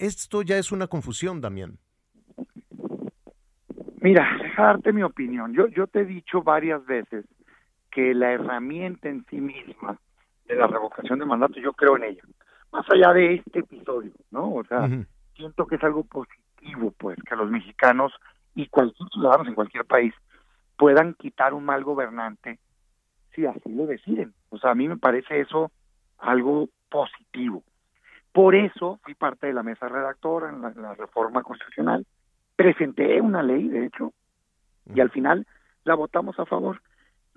Esto ya es una confusión, Damián. Mira, dejarte mi opinión. Yo, yo te he dicho varias veces que la herramienta en sí misma de la revocación de mandato, yo creo en ella. Más allá de este episodio, ¿no? O sea, siento que es algo positivo, pues, que los mexicanos y cualquier ciudadano en cualquier país puedan quitar un mal gobernante si así lo deciden. O sea, a mí me parece eso algo positivo. Por eso fui parte de la mesa redactora en la, en la reforma constitucional presenté una ley, de hecho, y al final la votamos a favor.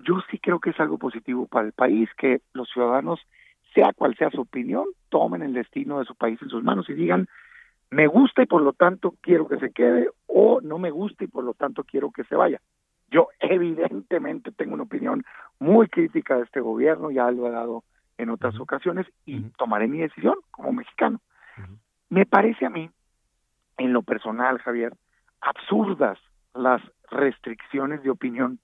Yo sí creo que es algo positivo para el país, que los ciudadanos, sea cual sea su opinión, tomen el destino de su país en sus manos y digan, me gusta y por lo tanto quiero que se quede, o no me gusta y por lo tanto quiero que se vaya. Yo *laughs* evidentemente tengo una opinión muy crítica de este gobierno, ya lo he dado en otras ocasiones, y tomaré mi decisión como mexicano. Me parece a mí, en lo personal, Javier, absurdas las restricciones de opinión.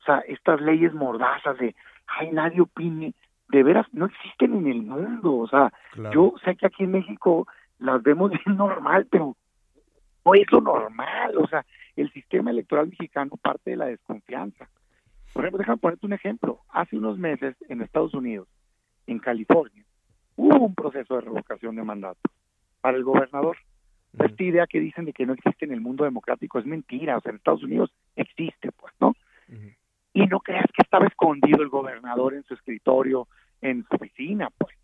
O sea, estas leyes mordazas de, ay, nadie opine, de veras no existen en el mundo. O sea, yo sé que aquí en México las vemos *laughs* bien normal, pero no es lo normal. O sea, el sistema electoral mexicano parte de la desconfianza. Por ejemplo, déjame ponerte un ejemplo. Hace unos meses en Estados Unidos, en California, hubo un proceso de revocación de mandato para el gobernador. Esta idea que dicen de que no existe en el mundo democrático es mentira, o sea, en Estados Unidos existe, pues, ¿no? Y no creas que estaba escondido el gobernador en su escritorio, en su oficina, pues.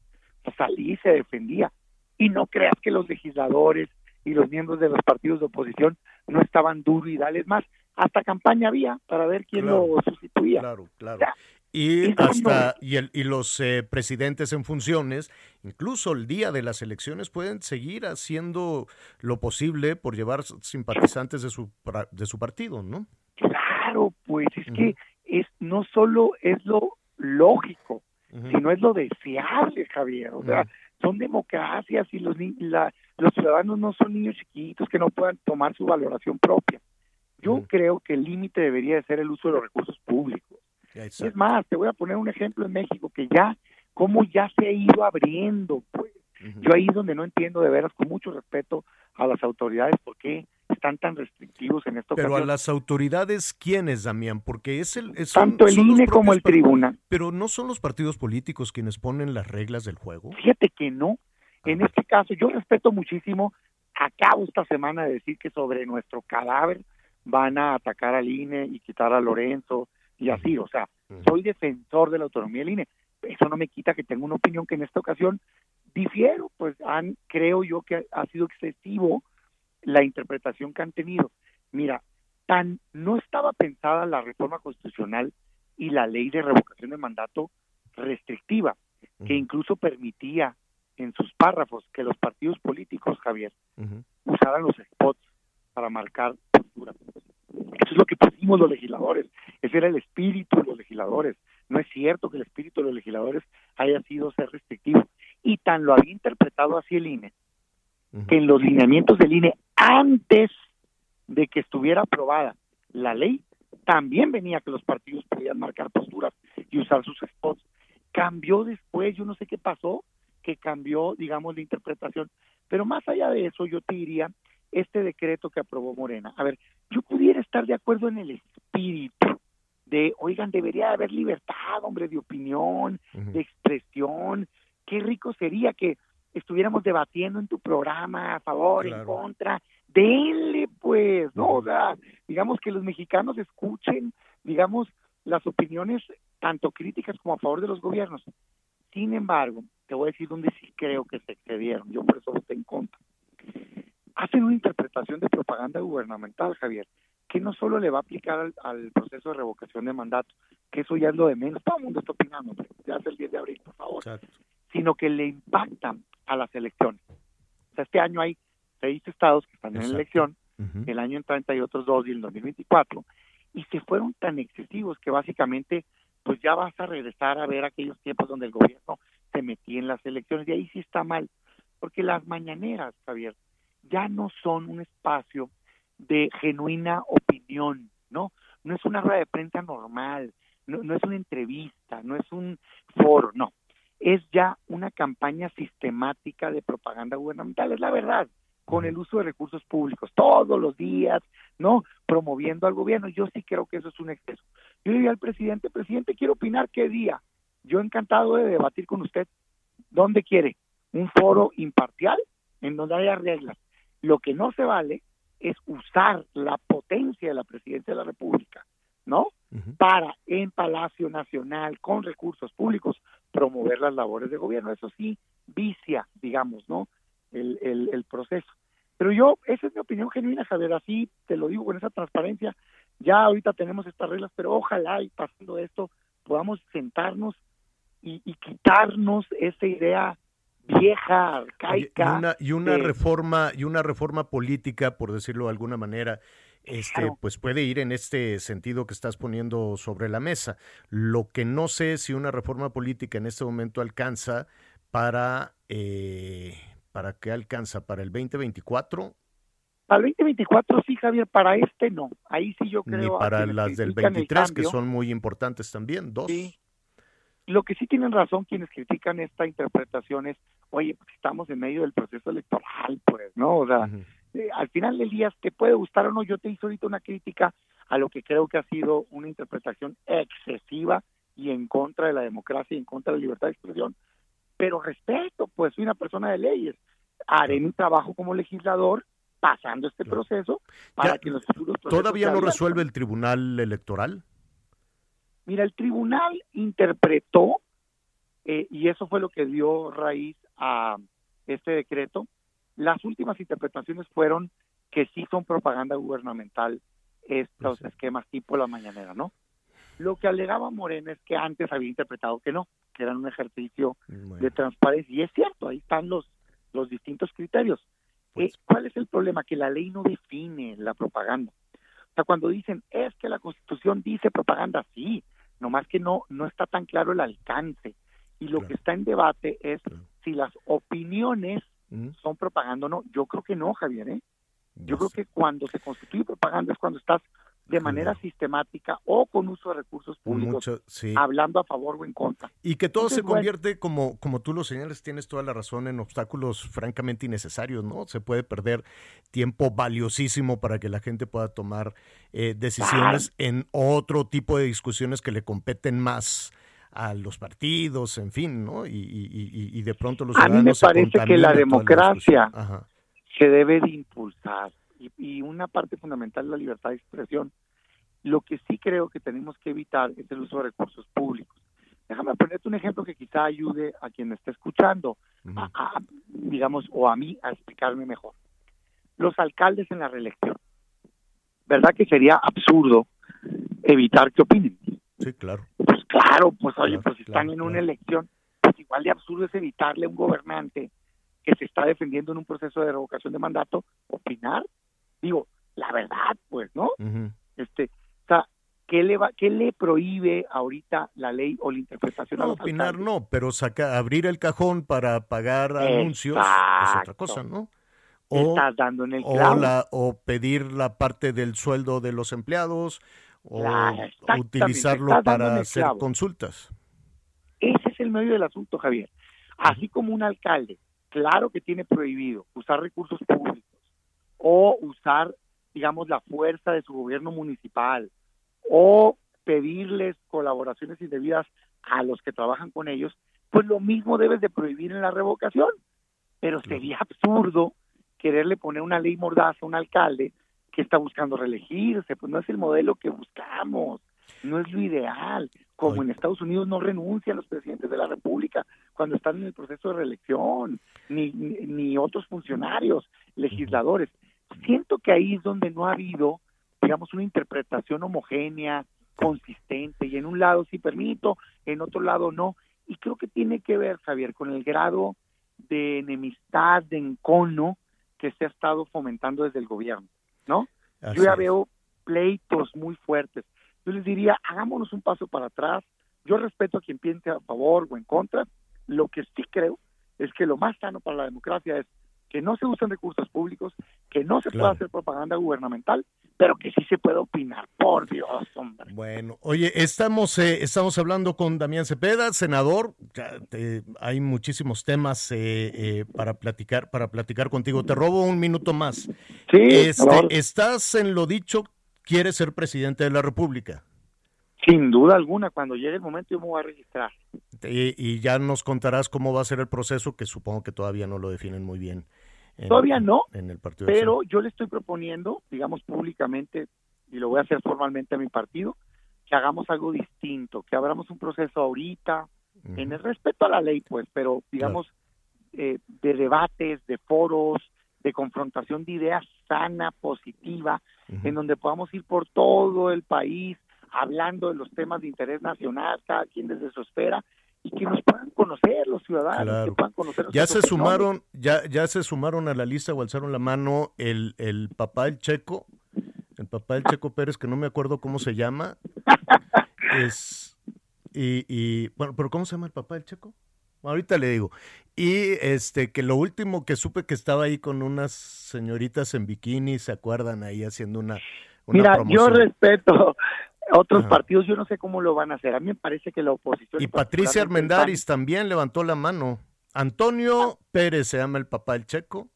O sea, salí y se defendía. Y no creas que los legisladores y los miembros de los partidos de oposición no estaban duros y dales más. hasta campaña había para ver quién Claro. lo sustituía. Claro, claro. O sea, Y hasta y, el- y los eh, presidentes en funciones, incluso el día de las elecciones, pueden seguir haciendo lo posible por llevar simpatizantes de su de su partido, ¿no? Claro, pues es que es no solo es lo lógico, sino es lo deseable, Javier. O sea, son democracias y los, ni- la- los ciudadanos no son niños chiquitos que no puedan tomar su valoración propia. Yo creo que el límite debería de ser el uso de los recursos públicos. Es más, te voy a poner un ejemplo en México que ya, cómo ya se ha ido abriendo, pues. Yo ahí es donde no entiendo de veras, con mucho respeto a las autoridades, por qué están tan restrictivos en esta Pero a las autoridades, ¿quiénes, Damián? Porque es el... es- Tanto el INE como el tribunal. Pero no son los partidos políticos quienes ponen las reglas del juego. Fíjate que no. En este caso, yo respeto muchísimo. Acabo esta semana de decir que sobre nuestro cadáver van a atacar al INE y quitar a Lorenzo y así. O sea, soy defensor de la autonomía del INE. Eso no me quita que tenga una opinión que en esta ocasión difiero. Pues han, creo yo que ha sido excesivo la interpretación que han tenido. Mira, tan no estaba pensada la reforma constitucional y la ley de revocación de mandato restrictiva, que incluso permitía en sus párrafos que los partidos políticos, Javier, usaran los spots para marcar posturas. Eso es lo que pusimos los legisladores. Ese era el espíritu de los legisladores. No es cierto que el espíritu de los legisladores haya sido ser restrictivo. Y tan lo había interpretado así el INE, que en los lineamientos del INE, antes de que estuviera aprobada la ley, también venía que los partidos podían marcar posturas y usar sus spots. Cambió después, yo no sé qué pasó, que cambió, digamos, la interpretación. Pero más allá de eso, yo te diría, este decreto que aprobó Morena, a ver, yo pudiera estar de acuerdo en el espíritu de, oigan, debería haber libertad, hombre, de opinión, de expresión. Qué rico sería que estuviéramos debatiendo en tu programa a favor, en contra. Denle, pues, ¿no? O sea, digamos que los mexicanos escuchen, digamos, las opiniones tanto críticas como a favor de los gobiernos. Sin embargo, te voy a decir donde sí creo que se excedieron. Yo por eso voté en contra. Hacen una interpretación de propaganda gubernamental, Javier, que no solo le va a aplicar al, al proceso de revocación de mandato, que eso ya es lo de menos. Todo el mundo está opinando. Ya es el 10 de abril, por favor. Sino que le impactan a las elecciones. O sea, este año hay seis estados que están en elección, el año entrante hay otros dos y el 2024, y se fueron tan excesivos que básicamente pues ya vas a regresar a ver aquellos tiempos donde el gobierno se metía en las elecciones y ahí sí está mal, porque las mañaneras, Javier, ya no son un espacio de genuina opinión, ¿no? No es una rueda de prensa normal, no, no es una entrevista, no es un foro, no. Es ya una campaña sistemática de propaganda gubernamental, es la verdad, con el uso de recursos públicos todos los días, ¿no? Promoviendo al gobierno. Yo sí creo que eso es un exceso. Yo le diría al presidente, presidente, quiero opinar qué día. Yo encantado de debatir con usted. ¿Dónde quiere? Un foro imparcial en donde haya reglas. Lo que no se vale es usar la potencia de la presidencia de la República, ¿no? Para en Palacio Nacional, con recursos públicos, promover las labores de gobierno. Eso sí, vicia, digamos, ¿no? El, el, el proceso. Pero yo, esa es mi opinión genuina, Javier, así te lo digo con esa transparencia. Ya ahorita tenemos estas reglas, pero ojalá y pasando esto podamos sentarnos y, y quitarnos esa idea vieja, arcaica. y una, y una de- reforma y una reforma política, por decirlo de alguna manera, este, Claro. pues puede ir en este sentido que estás poniendo sobre la mesa. Lo que no sé es si una reforma política en este momento alcanza para eh, para qué alcanza para el 2024 Para el 2024 sí, Javier, para este no. Ahí sí yo creo. ni para las del critican el 23 que son muy importantes también, dos. Lo que sí tienen razón quienes critican esta interpretación es, oye, pues estamos en medio del proceso electoral, pues, ¿no? O sea, eh, al final del día te puede gustar o no. Yo te hice ahorita una crítica a lo que creo que ha sido una interpretación excesiva y en contra de la democracia y en contra de la libertad de expresión. Pero respeto, pues soy una persona de leyes. Haré mi trabajo como legislador pasando este proceso para Ya, que los futuros ¿Todavía no resuelve el Tribunal Electoral? Mira, el tribunal interpretó, eh, y eso fue lo que dio raíz a este decreto, las últimas interpretaciones fueron que sí son propaganda gubernamental estos Pues esquemas tipo la mañanera, ¿no? Lo que alegaba Morena es que antes había interpretado que no, que eran un ejercicio de transparencia. Y es cierto, ahí están los, los distintos criterios. Pues Eh, ¿Cuál es el problema? Que la ley no define la propaganda. O sea, cuando dicen, es que la Constitución dice propaganda, sí, nomás que no, no está tan claro el alcance. Y lo que está en debate es si las opiniones son propaganda o no. Yo creo que no, Javier, ¿eh? Yo creo que cuando se constituye propaganda es cuando estás de manera sistemática o con uso de recursos públicos, Mucho, sí. hablando a favor o en contra. Y que todo Entonces, se bueno, convierte, como, como tú lo señalas, tienes toda la razón, en obstáculos francamente innecesarios, ¿no? Se puede perder tiempo valiosísimo para que la gente pueda tomar eh, decisiones en otro tipo de discusiones que le competen más a los partidos, en fin, ¿no? Y, y- y- de pronto los A mí me ciudadanos parece que la democracia se debe de impulsar y, y una parte fundamental es la libertad de expresión. Lo que sí creo que tenemos que evitar es el uso de recursos públicos. Déjame ponerte un ejemplo que quizá ayude a quien me esté escuchando, a- a- digamos, o a mí a explicarme mejor. Los alcaldes en la reelección. ¿Verdad que sería absurdo evitar que opinen? Sí, claro. Pues claro, pues oye, Claro, pues si están en una elección, pues igual de absurdo es evitarle a un gobernante que se está defendiendo en un proceso de revocación de mandato opinar. Digo, la verdad, pues, ¿no? Este, o sea, ¿qué le va, qué le prohíbe ahorita la ley o la interpretación a No, los opinar alcaldes? no, pero saca, abrir el cajón para pagar anuncios es otra cosa, ¿no? Estás dando en el o, la- o pedir la parte del sueldo de los empleados o Claro, utilizarlo para hacer consultas. Ese es el medio del asunto, Javier. Así como un alcalde, claro que tiene prohibido usar recursos públicos o usar, digamos, la fuerza de su gobierno municipal o pedirles colaboraciones indebidas a los que trabajan con ellos, pues lo mismo debes de prohibir en la revocación. Pero sería absurdo quererle poner una ley mordaza a un alcalde que está buscando reelegirse, pues no es el modelo que buscamos, no es lo ideal. Como en Estados Unidos no renuncian los presidentes de la República cuando están en el proceso de reelección, ni, ni, ni otros funcionarios, legisladores. Siento que ahí es donde no ha habido, digamos, una interpretación homogénea, consistente, y en un lado sí permito, en otro lado no. Y creo que tiene que ver, Javier, con el grado de enemistad, de encono que se ha estado fomentando desde el gobierno, ¿no? Así Yo ya veo pleitos muy fuertes. Yo les diría, hagámonos un paso para atrás. Yo respeto a quien piense a favor o en contra. Lo que sí creo es que lo más sano para la democracia es que no se usen recursos públicos, que no se pueda Claro. hacer propaganda gubernamental, pero que sí se puede opinar. Por Dios, hombre. Bueno, oye, estamos, eh, estamos hablando con Damián Cepeda, senador. Ya te- hay muchísimos temas eh, eh, para platicar, para platicar contigo. Te robo un minuto más. Sí, Este, estás en lo dicho, quieres ser presidente de la República. Sin duda alguna, cuando llegue el momento yo me voy a registrar. Y, y ya nos contarás cómo va a ser el proceso, que supongo que todavía no lo definen muy bien. En- Todavía no, En el Partido de pero yo le estoy proponiendo, digamos públicamente, y lo voy a hacer formalmente a mi partido, que hagamos algo distinto, que abramos un proceso ahorita, en el respeto a la ley, pues, pero digamos, eh, de debates, de foros, de confrontación de ideas sana, positiva, en donde podamos ir por todo el país hablando de los temas de interés nacional, cada quien desde su esfera, y que nos puedan conocer los ciudadanos, Claro. que puedan conocer Ya se sumaron, ya, ya se sumaron a la lista o alzaron la mano el, el papá del Checo, el papá del Checo Pérez, que no me acuerdo cómo se llama. *laughs* Es, y, y, bueno, pero ¿cómo se llama el papá del Checo? Ahorita le digo. Y este, que lo último que supe que estaba ahí con unas señoritas en bikini, ¿se acuerdan? Ahí haciendo una, una Mira, promoción. yo respeto otros Ajá. partidos, yo no sé cómo lo van a hacer. A mí me parece que la oposición. Y Patricia Armendáriz también levantó la mano. Antonio Pérez se llama el papá del Checo.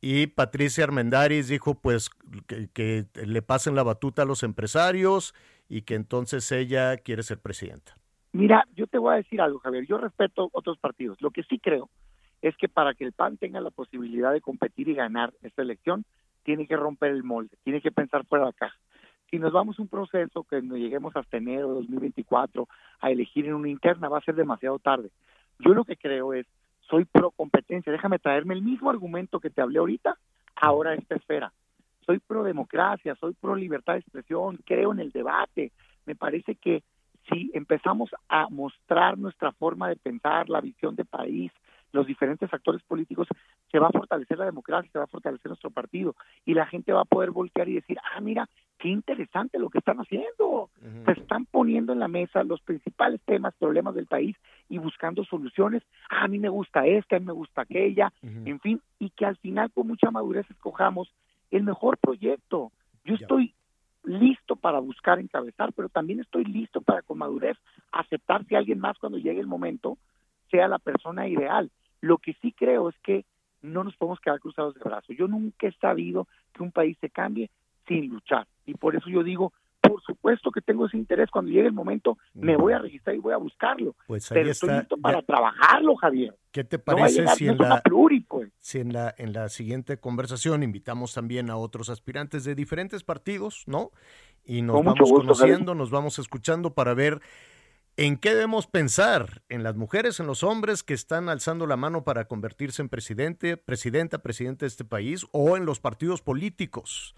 Y Patricia Armendáriz dijo pues que, que le pasen la batuta a los empresarios y que entonces ella quiere ser presidenta. Mira, yo te voy a decir algo, Javier. Yo respeto otros partidos. Lo que sí creo es que para que el PAN tenga la posibilidad de competir y ganar esta elección, tiene que romper el molde, tiene que pensar fuera de la caja. Si nos vamos a un proceso que nos lleguemos hasta enero de 2024 a elegir en una interna, va a ser demasiado tarde. Yo lo que creo es, soy pro competencia. Déjame traerme el mismo argumento que te hablé ahorita, ahora a esta esfera. soy pro democracia, soy pro libertad de expresión, creo en el debate. Me parece que si empezamos a mostrar nuestra forma de pensar, la visión de país, los diferentes actores políticos, se va a fortalecer la democracia, se va a fortalecer nuestro partido y la gente va a poder voltear y decir, ah, mira, qué interesante lo que están haciendo. Se están poniendo en la mesa los principales temas, problemas del país y buscando soluciones. Ah, a mí me gusta esta, a mí me gusta aquella, en fin, y que al final con mucha madurez escojamos el mejor proyecto. Yo estoy listo para buscar encabezar, pero también estoy listo para con madurez aceptar si alguien más cuando llegue el momento sea la persona ideal. Lo que sí creo es que no nos podemos quedar cruzados de brazos. Yo nunca he sabido que un país se cambie sin luchar. Y por eso yo digo, por supuesto que tengo ese interés. Cuando llegue el momento, me voy a registrar y voy a buscarlo. Pues ahí Pero estoy listo para ya- trabajarlo, Javier. ¿Qué te parece llegar, si en la, pluri, pues. si en la en la siguiente conversación invitamos también a otros aspirantes de diferentes partidos, ¿no? Y nos Con vamos gusto, conociendo, nos vamos escuchando para ver en qué debemos pensar, en las mujeres, en los hombres que están alzando la mano para convertirse en presidente, presidenta, presidente de este país, o en los partidos políticos.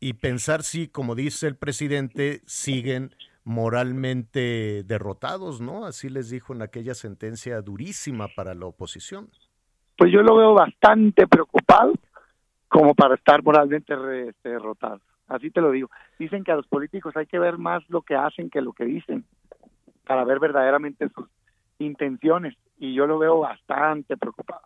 Y pensar si, como dice el presidente, siguen moralmente derrotados, ¿no? Así les dijo en aquella sentencia durísima para la oposición. Pues yo lo veo bastante preocupado como para estar moralmente este, derrotado. Así te lo digo. Dicen que a los políticos hay que ver más lo que hacen que lo que dicen para ver verdaderamente sus intenciones. Y yo lo veo bastante preocupado.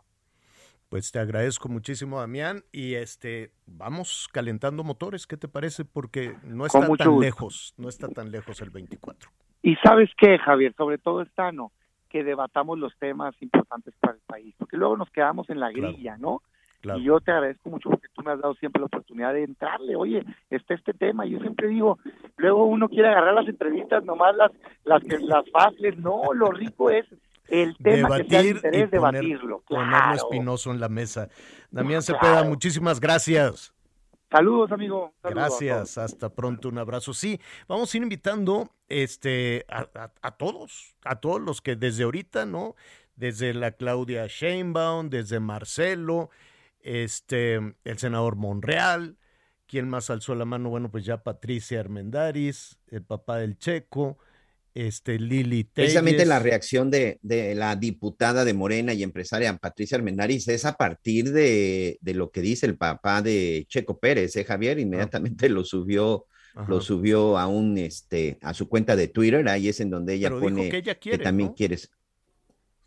Pues te agradezco muchísimo, Damián, y este vamos calentando motores, ¿qué te parece? Porque no está tan gusto. lejos, no está tan lejos el 24. Y sabes qué, Javier, sobre todo es sano que debatamos los temas importantes para el país, porque luego nos quedamos en la Claro. grilla, ¿no? Claro. Y yo te agradezco mucho porque tú me has dado siempre la oportunidad de entrarle. Oye, está este tema. Yo siempre digo, luego uno quiere agarrar las entrevistas, nomás las las que las fáciles. No, lo rico es el tema que sea de Debatir y poner- debatirlo. ponerlo Claro. espinoso en la mesa. Damián Claro. Cepeda, muchísimas gracias. Saludos, amigo. Saludos. Gracias, hasta pronto, un abrazo. Sí, vamos a ir invitando este, a, a- a todos, a todos los que desde ahorita, ¿no? Desde la Claudia Sheinbaum, desde Marcelo, este, el senador Monreal, ¿quién más alzó la mano? Bueno, pues ya Patricia Armendaris, el papá del Checo, este, Lili Telles. Precisamente la reacción de, de la diputada de Morena y empresaria Patricia Armendáriz es a partir de, de lo que dice el papá de Checo Pérez, ¿eh, Javier? Inmediatamente lo subió, Ajá. lo subió a un este a su cuenta de Twitter, ahí es en donde ella Pero pone que ella quiere, también ¿no? quieres.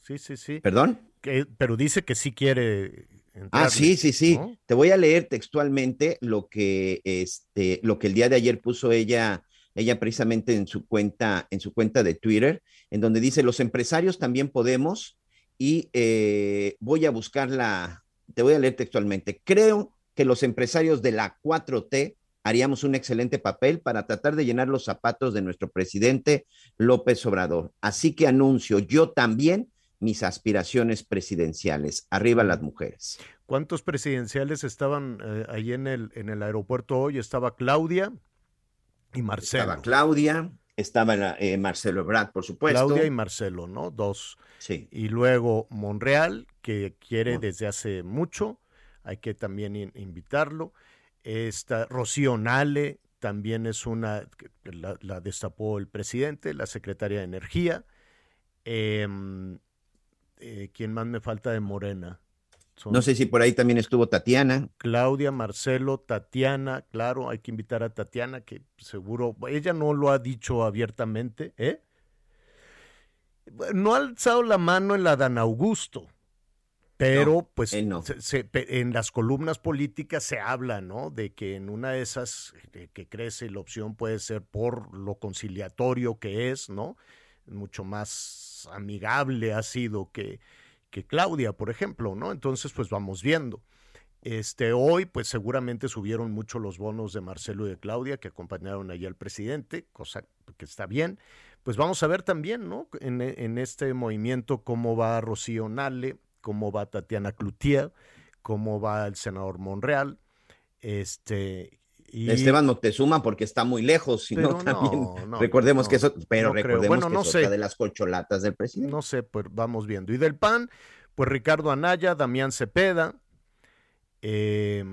Sí, sí, sí. ¿Perdón? Que- pero dice que sí quiere. Ah, entrarle, sí, sí, sí. ¿no? Te voy a leer textualmente lo que este, lo que el día de ayer puso ella, ella precisamente en su cuenta, en su cuenta de Twitter, en donde dice los empresarios también podemos y eh, voy a buscar la, te voy a leer textualmente. Creo que los empresarios de la 4T haríamos un excelente papel para tratar de llenar los zapatos de nuestro presidente López Obrador. Así que anuncio yo también mis aspiraciones presidenciales. Arriba las mujeres. ¿Cuántos presidenciales estaban eh, ahí en el, en el aeropuerto hoy? Estaba Claudia y Marcelo. Estaba Claudia, estaba eh, Marcelo Ebrard, por supuesto. Claudia y Marcelo, ¿no? Dos. Sí. Y luego Monreal, que quiere desde hace mucho, hay que también in- invitarlo. Esta Rocío Nale también es una, la, la destapó el presidente, la secretaria de Energía. Em, eh, ¿Quién más me falta de Morena? Son No sé si por ahí también estuvo Tatiana. Claudia, Marcelo, Tatiana, claro, hay que invitar a Tatiana, que seguro, ella no lo ha dicho abiertamente, ¿eh? No ha alzado la mano en la Dan Augusto, pero No, pues él no. se- se- pe- en las columnas políticas se habla, ¿no? De que en una de esas que crece la opción puede ser por lo conciliatorio que es, ¿no? Mucho más amigable ha sido que, que Claudia, por ejemplo, ¿no? Entonces, pues vamos viendo. Este, hoy, pues seguramente subieron mucho los bonos de Marcelo y de Claudia que acompañaron allá al presidente, cosa que está bien. Pues vamos a ver también, ¿no? En, en este movimiento cómo va Rocío Nale, cómo va Tatiana Cloutier, cómo va el senador Monreal, este... Y... Esteban Moctezuma porque está muy lejos, si no también no, no, recordemos no, que eso, pero recordemos Bueno, que no sé. de las colcholatas del presidente. No sé, pues vamos viendo. Y del PAN, pues Ricardo Anaya, Damián Cepeda, eh,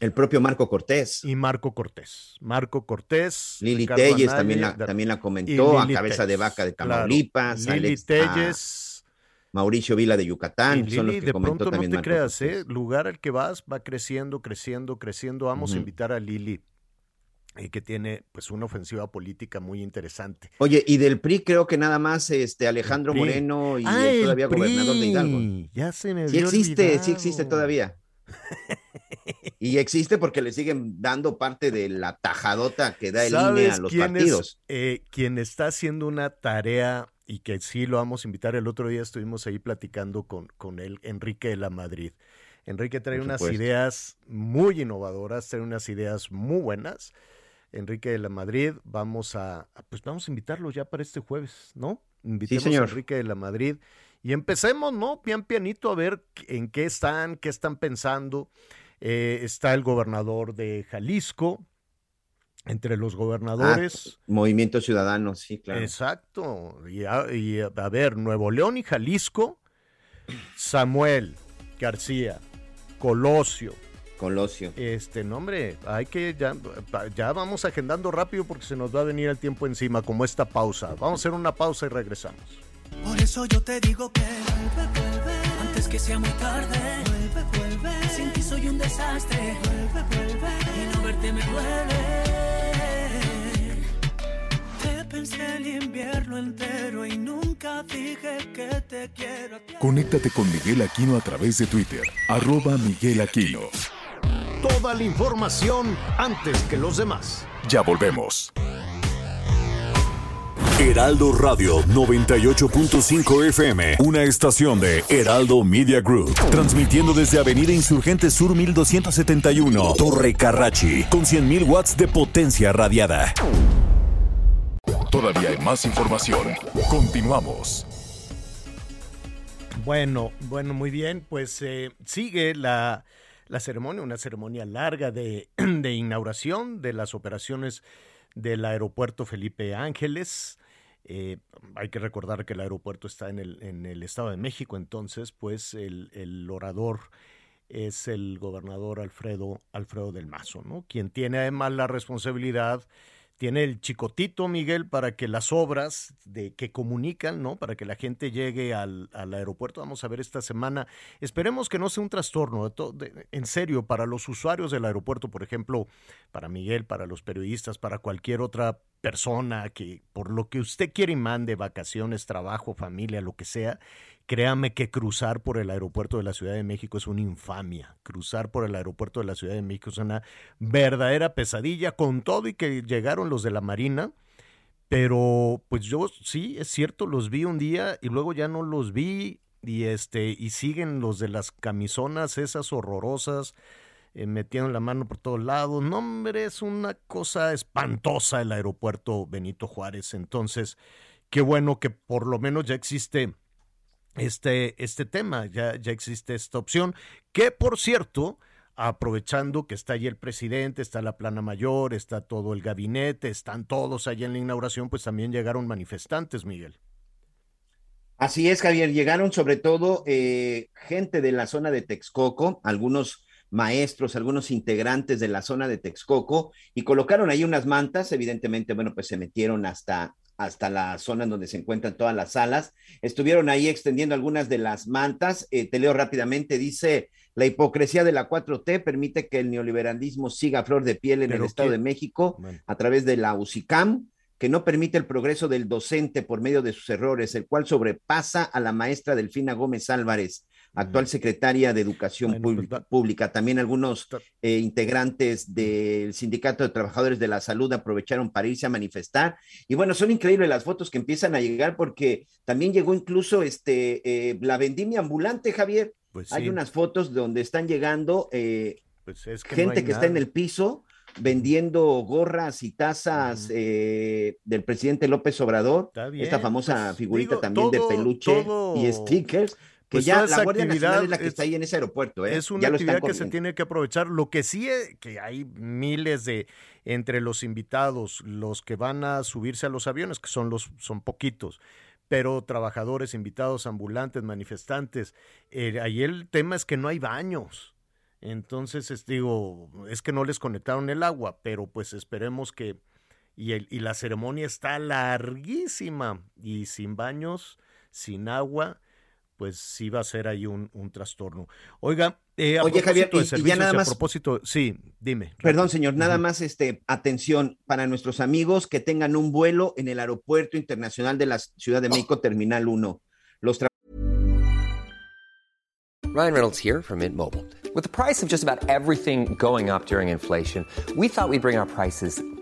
El propio Marco Cortés. Y Marco Cortés. Marco Cortés. Lili Ricardo Telles Anaya, también la, también la comentó, a Lili cabeza de vaca de claro. Tamaulipas, Lili Alex- a Telles. Mauricio Vila de Yucatán, Y son los Lili, que de comentó pronto no también te Marco creas. ¿eh? Lugar al que vas va creciendo, creciendo, creciendo. Vamos a invitar a Lili, eh, que tiene pues una ofensiva política muy interesante. Oye, y del PRI creo que nada más este Alejandro. Moreno y Ah, el el todavía gobernador de Hidalgo. Ya se me Sí existe, sí existe todavía. *laughs* Y existe porque le siguen dando parte de la tajadota que da el INE a ¿Sabes los quién es, partidos. eh, quien está haciendo una tarea y que sí lo vamos a invitar. El otro día estuvimos ahí platicando con, con él, Enrique de la Madrid. Enrique trae unas ideas muy innovadoras, trae unas ideas muy buenas. Enrique de la Madrid, vamos a, pues vamos a invitarlo ya para este jueves, ¿no? Invitemos señor. a Enrique de la Madrid y empecemos, ¿no? Pian pianito a ver en qué están, qué están pensando. Eh, está el gobernador de Jalisco, entre los Ah, gobernadores. Movimiento Ciudadano, sí, claro. Exacto. Y a, y a- a ver, Nuevo León y Jalisco, Samuel García, Colosio. Colosio. Este nombre, hay que ya, ya vamos agendando rápido porque se nos va a venir el tiempo encima, como esta pausa. Vamos a hacer una pausa y regresamos. Por eso yo te digo que vuelve, vuelve, antes que sea muy tarde. Vuelve, vuelve, sin ti soy un desastre. Vuelve, vuelve, y no verte me duele. Te pensé el invierno entero y nunca dije que te quiero. Conéctate con Miguel Aquino a través de Twitter, arroba Miguel Aquino. Toda la información antes que los demás. Ya volvemos. Heraldo Radio 98.5 FM, una estación de Heraldo Media Group, transmitiendo desde Avenida Insurgente Sur 1271, Torre Carrachi, con 100.000 watts de potencia radiada. Todavía hay más información. Continuamos. Bueno, bueno, muy bien. Pues eh, sigue la, la ceremonia, una ceremonia larga de, *clears throat* de inauguración de las operaciones del aeropuerto Felipe Ángeles. Eh, hay que recordar que el aeropuerto está en el, en el Estado de México, entonces, pues el, el orador es el gobernador Alfredo, Alfredo del Mazo, ¿no? Quien tiene además la responsabilidad tiene el chicotito, Miguel, para que las obras de que comunican, ¿no? Para que la gente llegue al, aeropuerto. Vamos a ver esta semana. Esperemos que no sea un trastorno. de de- en serio, para los usuarios del aeropuerto, por ejemplo, para Miguel, para los periodistas, para cualquier otra persona que por lo que usted quiere y mande, vacaciones, trabajo, familia, lo que sea, créame que cruzar por el aeropuerto de la Ciudad de México es una infamia. Cruzar por el aeropuerto de la Ciudad de México es una verdadera pesadilla, con todo y que llegaron los de la Marina. Pero pues yo sí, es cierto, los vi un día y luego ya no los vi y este y siguen los de las camisonas esas horrorosas eh, metiendo la mano por todos lados. No, hombre, es una cosa espantosa el aeropuerto Benito Juárez. Entonces, qué bueno que por lo menos ya existe este, este tema, ya, ya existe esta opción, que por cierto, aprovechando que está allí el presidente, está la plana mayor, está todo el gabinete, están todos allí en la inauguración, pues también llegaron manifestantes, Miguel. Así es, Javier. Llegaron sobre todo eh, gente de la zona de Texcoco, algunos maestros, algunos integrantes de la zona de Texcoco, y colocaron ahí unas mantas. Evidentemente, bueno, pues se metieron hasta, hasta la zona en donde se encuentran todas las salas. Estuvieron ahí extendiendo algunas de las mantas. Eh, te leo rápidamente. Dice, la hipocresía de la 4T permite que el neoliberalismo siga a flor de piel en el Estado de México a través de la UCICAM, que no permite el progreso del docente por medio de sus errores, el cual sobrepasa a la maestra Delfina Gómez Álvarez, actual secretaria de Educación Bueno, pues Pública. También algunos eh, integrantes del Sindicato de Trabajadores de la Salud aprovecharon para irse a manifestar. Y bueno, son increíbles las fotos que empiezan a llegar porque también llegó incluso este, eh, la vendimia ambulante, Javier. Pues Hay unas fotos donde están llegando eh, Pues es que no gente que está en el piso vendiendo gorras y tazas eh, del presidente López Obrador, bien, esta famosa pues, figurita digo, también todo- de peluche todo- y stickers, que Pues ya la Guardia Nacional es la que es- está ahí en ese aeropuerto, ¿eh? Es una ya actividad que se tiene que aprovechar. Lo que sí es que hay miles de entre los invitados, los que van a subirse a los aviones, que son los son poquitos, pero trabajadores, invitados, ambulantes, manifestantes. eh, ahí el tema es que no hay baños. Entonces, es, digo, es que no les conectaron el agua, pero pues esperemos que... Y, el, y la ceremonia está larguísima y sin baños, sin agua, pues sí va a ser ahí un, un trastorno. Oiga, eh, a Oye, Javier, y- y ya nada y a más- propósito, sí, dime. Perdón, señor, nada más este atención para nuestros amigos que tengan un vuelo en el Aeropuerto Internacional de la Ciudad de México Terminal 1. Los Ryan Reynolds here from Mint Mobile. With the price of just about everything going up during inflation, we thought we'd bring our prices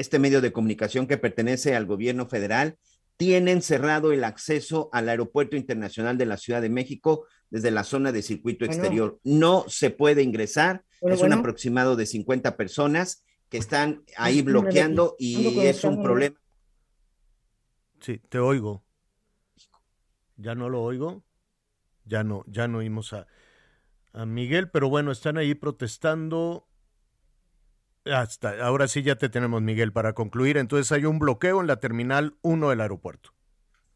este medio de comunicación que pertenece al gobierno federal, tienen cerrado el acceso al Aeropuerto Internacional de la Ciudad de México desde la zona de circuito Bueno. exterior. No se puede ingresar, Bueno, es un aproximado de 50 personas que están ahí Sí, bloqueando ando y es un problema. Sí, te oigo. Ya no lo oigo. Ya no, ya no oímos a, a Miguel, pero bueno, están ahí protestando. Hasta ahora sí ya te tenemos, Miguel, para concluir. Entonces hay un bloqueo en la terminal 1 del aeropuerto.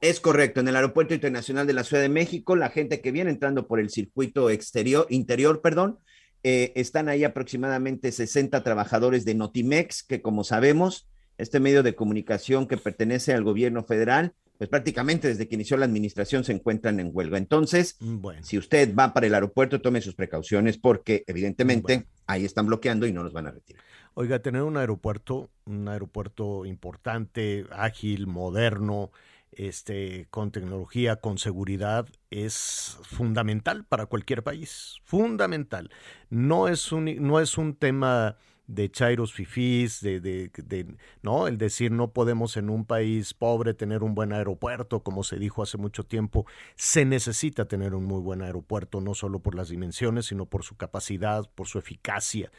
Es correcto, en el Aeropuerto Internacional de la Ciudad de México, la gente que viene entrando por el circuito exterior, interior, perdón, eh, están ahí aproximadamente 60 trabajadores de Notimex, que como sabemos, este medio de comunicación que pertenece al gobierno federal, pues prácticamente desde que inició la administración se encuentran en huelga. Entonces, Bueno, si usted va para el aeropuerto, tome sus precauciones porque evidentemente ahí están bloqueando y no los van a retirar. Oiga, tener un aeropuerto, un aeropuerto importante, ágil, moderno, este, con tecnología, con seguridad, es fundamental para cualquier país. Fundamental. No es un, no es un tema de chairos fifís, de, de, de- no, el decir no podemos en un país pobre tener un buen aeropuerto, como se dijo hace mucho tiempo, se necesita tener un muy buen aeropuerto, no solo por las dimensiones, sino por su capacidad, por su eficacia.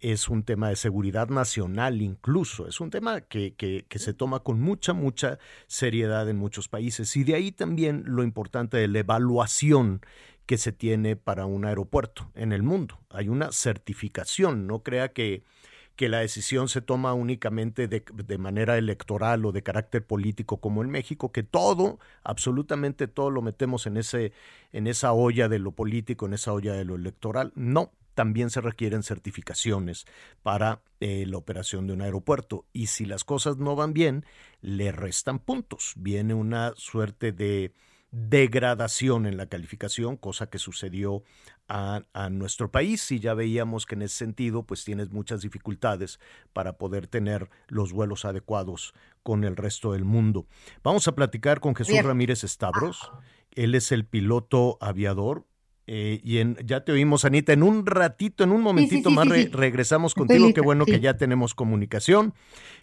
Es un tema de seguridad nacional incluso, es un tema que, que, que se toma con mucha, mucha seriedad en muchos países. Y de ahí también lo importante de la evaluación que se tiene para un aeropuerto en el mundo. Hay una certificación, no crea que, que la decisión se toma únicamente de, manera electoral o de carácter político como en México, que todo, absolutamente todo lo metemos en, ese, en esa olla de lo político, en esa olla de lo electoral. No, también se requieren certificaciones para eh, la operación de un aeropuerto. Y si las cosas no van bien, le restan puntos. Viene una suerte de degradación en la calificación, cosa que sucedió a, a, nuestro país y ya veíamos que en ese sentido pues tienes muchas dificultades para poder tener los vuelos adecuados con el resto del mundo. Vamos a platicar con Jesús Bien. Ramírez Estabros, él es el piloto aviador. Eh, y en, ya te oímos, Anita, en un ratito, en un momentito sí, más sí, re- sí. regresamos contigo. Qué bueno que ya tenemos comunicación.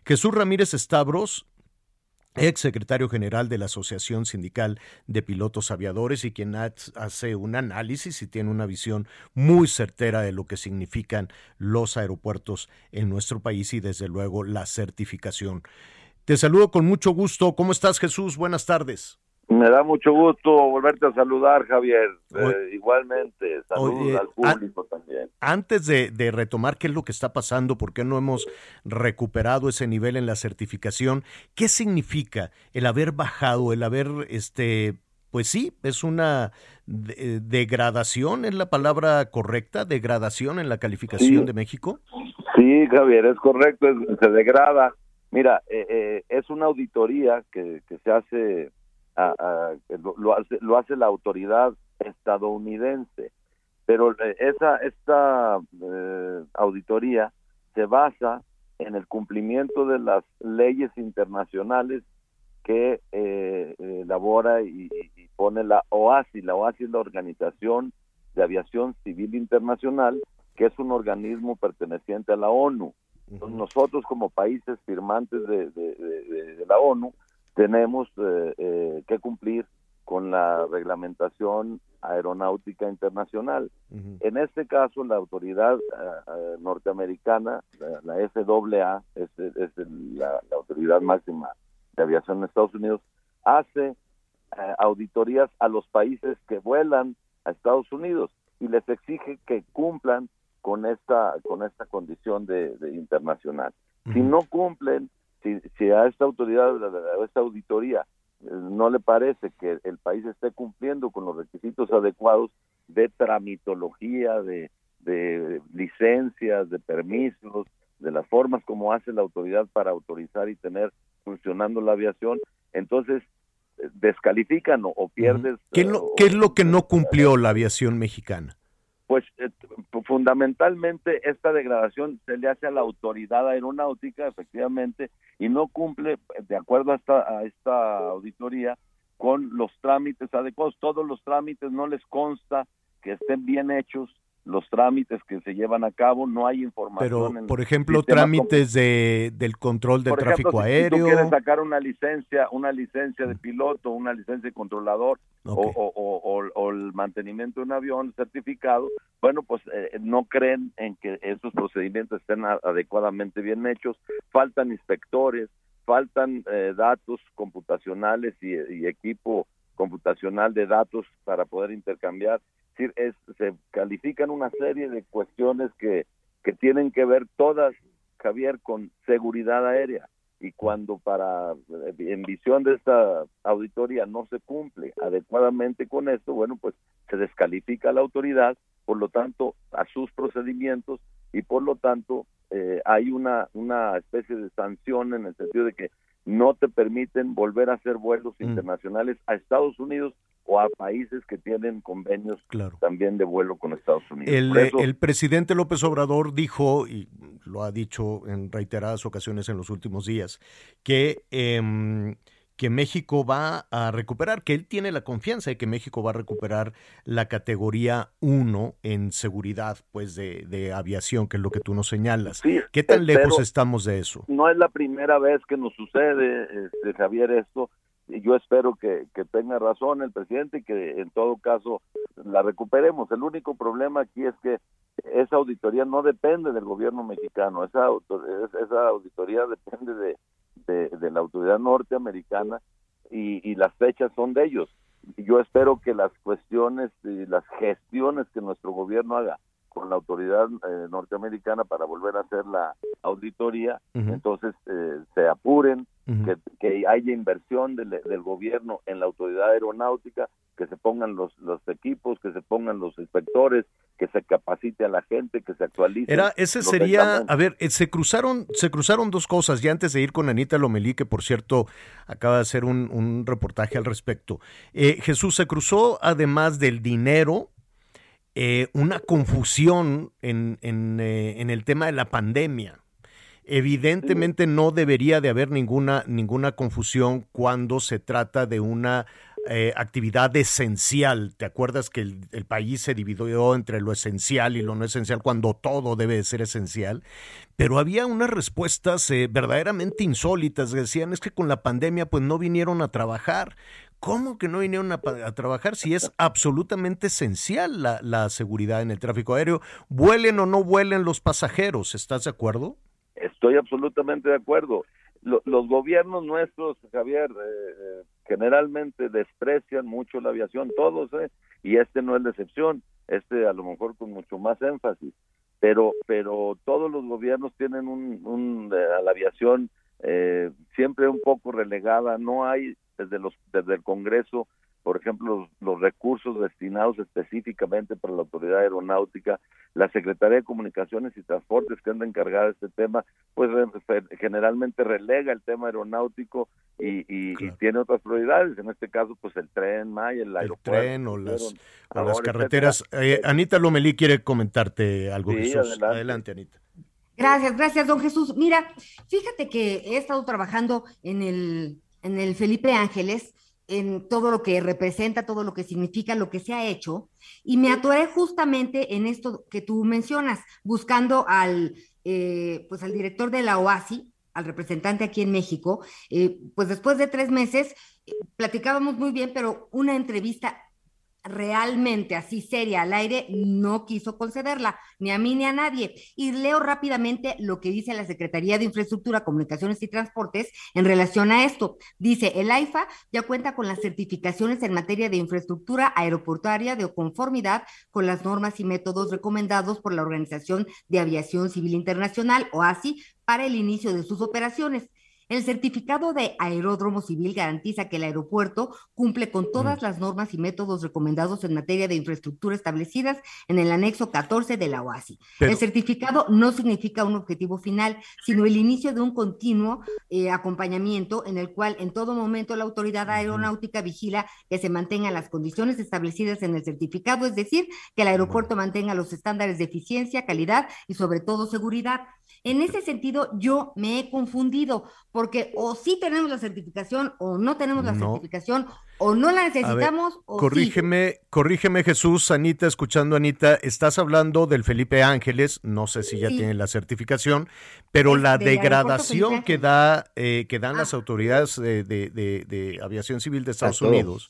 Jesús Ramírez Estabros, ex secretario general de la Asociación Sindical de Pilotos Aviadores y quien ha- hace un análisis y tiene una visión muy certera de lo que significan los aeropuertos en nuestro país y desde luego la certificación. Te saludo con mucho gusto. ¿Cómo estás, Jesús? Buenas tardes. Me da mucho gusto volverte a saludar, Javier. Eh, igualmente, saludos Oye, al público también. Antes de, de retomar qué es lo que está pasando, por qué no hemos recuperado ese nivel en la certificación, ¿qué significa el haber bajado, el haber, este, pues sí, es una de- degradación, es la palabra correcta, degradación en la calificación Sí. de México? Sí, Javier, es correcto, es- se degrada. Mira, eh, eh, es una auditoría que, que se hace, a- a- lo, hace, lo hace la autoridad estadounidense, pero eh, esa esta eh, auditoría se basa en el cumplimiento de las leyes internacionales que eh, elabora y, y pone la OASI. La OASI es la Organización de Aviación Civil Internacional, que es un organismo perteneciente a la ONU. Entonces, nosotros como países firmantes de- de- de la ONU tenemos eh, eh, que cumplir con la reglamentación aeronáutica internacional. En este caso, la autoridad eh, eh, norteamericana, la, la FAA, es, es la autoridad máxima de aviación en Estados Unidos, hace eh, auditorías a los países que vuelan a Estados Unidos y les exige que cumplan con esta con esta condición de, de internacional. Si no cumplen, si, si a esta autoridad, a esta auditoría eh, no le parece que el país esté cumpliendo con los requisitos adecuados de tramitología, de, de licencias, de permisos, de las formas como hace la autoridad para autorizar y tener funcionando la aviación, entonces eh, descalifican o, o pierdes ¿Qué es, lo, qué es lo que no cumplió la aviación mexicana? Pues eh, fundamentalmente esta degradación se le hace a la autoridad aeronáutica, efectivamente, y no cumple, de acuerdo a esta, a esta auditoría, con los trámites adecuados. Todos los trámites no les consta que estén bien hechos los trámites que se llevan a cabo, no hay información. Pero, por ejemplo, como- trámites de, del control del por ejemplo, tráfico si- Si aéreo. tú quieres sacar una licencia, una licencia de piloto, una licencia de controlador o- o, o- o- o el mantenimiento de un avión certificado, bueno, pues eh, no creen en que esos procedimientos estén a- adecuadamente bien hechos, faltan inspectores, faltan eh, datos computacionales y, y equipo computacional de datos para poder intercambiar. Es decir, es- se califican una serie de cuestiones que, que tienen que ver todas, Javier, con seguridad aérea. Y cuando para, eh, en visión de esta auditoría no se cumple adecuadamente con esto, bueno, pues se descalifica a la autoridad, por lo tanto, a sus procedimientos y por lo tanto eh, hay una, una especie de sanción en el sentido de que no te permiten volver a hacer vuelos internacionales a Estados Unidos o a países que tienen convenios también de vuelo con Estados Unidos. El, eso- el presidente López Obrador dijo, y lo ha dicho en reiteradas ocasiones en los últimos días, que, em, que México va a recuperar, que él tiene la confianza de que México va a recuperar la categoría 1 en seguridad pues de, de aviación, que es lo que tú nos señalas. ¿Qué tan lejos estamos de eso? no es la primera vez que nos sucede, este, Javier, esto. Y yo espero que, que tenga razón el presidente y que en todo caso la recuperemos. El único problema aquí es que esa auditoría no depende del gobierno mexicano, esa, esa auditoría depende de, de, la autoridad norteamericana y, y las fechas son de ellos. Yo espero que las cuestiones y las gestiones que nuestro gobierno haga con la autoridad eh, norteamericana para volver a hacer la auditoría, entonces eh, se apuren, que, que haya inversión del, del gobierno en la autoridad aeronáutica, que se pongan los, los equipos, que se pongan los inspectores, que se capacite a la gente, que se actualice. Era, ese sería, a ver, eh, se cruzaron, se cruzaron dos cosas, y antes de ir con Anita Lomelí, que por cierto acaba de hacer un, un reportaje al respecto. Eh, Jesús, se cruzó además del dinero, eh, una confusión en, en, eh, en el tema de la pandemia. Evidentemente no debería de haber ninguna, ninguna confusión cuando se trata de una eh, actividad esencial. ¿Te acuerdas que el, el país se dividió entre lo esencial y lo no esencial cuando todo debe de ser esencial? Pero había unas respuestas eh, verdaderamente insólitas. Decían, es que con la pandemia pues no vinieron a trabajar. ¿Cómo que no vinieron a, a trabajar si es absolutamente esencial la, la seguridad en el tráfico aéreo? Vuelen o no vuelen los pasajeros, ¿estás de acuerdo? Estoy absolutamente de acuerdo. Lo- los gobiernos nuestros, Javier, eh, eh, generalmente desprecian mucho la aviación, todos, ¿eh? y este no es la excepción, este a lo mejor con mucho más énfasis, pero, pero todos los gobiernos tienen un, un, eh, a la aviación eh, siempre un poco relegada, no hay desde los desde el Congreso por ejemplo, los, los recursos destinados específicamente para la autoridad aeronáutica, la Secretaría de Comunicaciones y Transportes que anda encargada de este tema, pues generalmente relega el tema aeronáutico y, y- y tiene otras prioridades, en este caso pues el tren, Maya, el aeropuerto. tren o las, o las carreteras. etcétera. Eh, Anita Lomelí quiere comentarte algo, Sí, Jesús. adelante. adelante, Anita. Gracias, gracias, don Jesús. Mira, fíjate que he estado trabajando en el, en el Felipe Ángeles, en todo lo que representa, todo lo que significa, lo que se ha hecho, y me atoré justamente en esto que tú mencionas, buscando al, eh, pues al director de la OASI, al representante aquí en México, eh, pues después de tres meses eh, platicábamos muy bien, pero una entrevista realmente así seria al aire, no quiso concederla, ni a mí ni a nadie. Y leo rápidamente lo que dice la Secretaría de Infraestructura, Comunicaciones y Transportes en relación a esto. Dice, el AIFA ya cuenta con las certificaciones en materia de infraestructura aeroportuaria de conformidad con las normas y métodos recomendados por la Organización de Aviación Civil Internacional, o ASI, para el inicio de sus operaciones. El certificado de aeródromo civil garantiza que el aeropuerto cumple con todas las normas y métodos recomendados en materia de infraestructura establecidas en el anexo 14 de la OASI. Pero- el certificado no significa un objetivo final, sino el inicio de un continuo eh, acompañamiento en el cual en todo momento la autoridad aeronáutica vigila que se mantengan las condiciones establecidas en el certificado, es decir, que el aeropuerto mantenga los estándares de eficiencia, calidad y sobre todo seguridad. En ese sentido, yo me he confundido, porque o sí tenemos la certificación o no tenemos la No. certificación, o no la ver, necesitamos o sí. corrígeme, corrígeme Jesús, Anita, escuchando a Anita, estás hablando del Felipe Ángeles, no sé si ya Sí. tiene la certificación, pero Es la degradación que da, eh, que dan las autoridades de, de- de- de aviación civil de Estados. Unidos,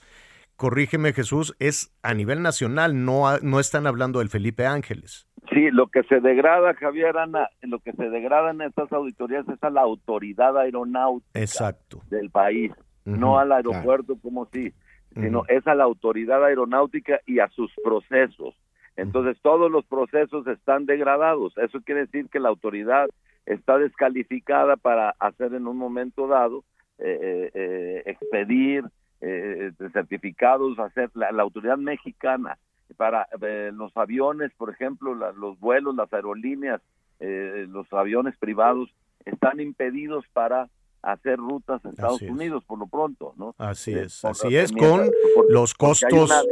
corrígeme Jesús, es a nivel nacional, no, no están hablando del Felipe Ángeles. Sí, lo que se degrada, Javier Ana, lo que se degrada en estas auditorías es a la autoridad aeronáutica Exacto. del país, no al aeropuerto como si, sino es a la autoridad aeronáutica y a sus procesos. Entonces todos los procesos están degradados. Eso quiere decir que la autoridad está descalificada para hacer en un momento dado eh, eh, eh, expedir eh, certificados, hacer la, la autoridad mexicana para eh, los aviones, por ejemplo, la- los vuelos, las aerolíneas, eh, los aviones privados están impedidos para hacer rutas a Estados Así es. Unidos por lo pronto, ¿no? Así Eh, es, por- así es, mientras- con por- los costos,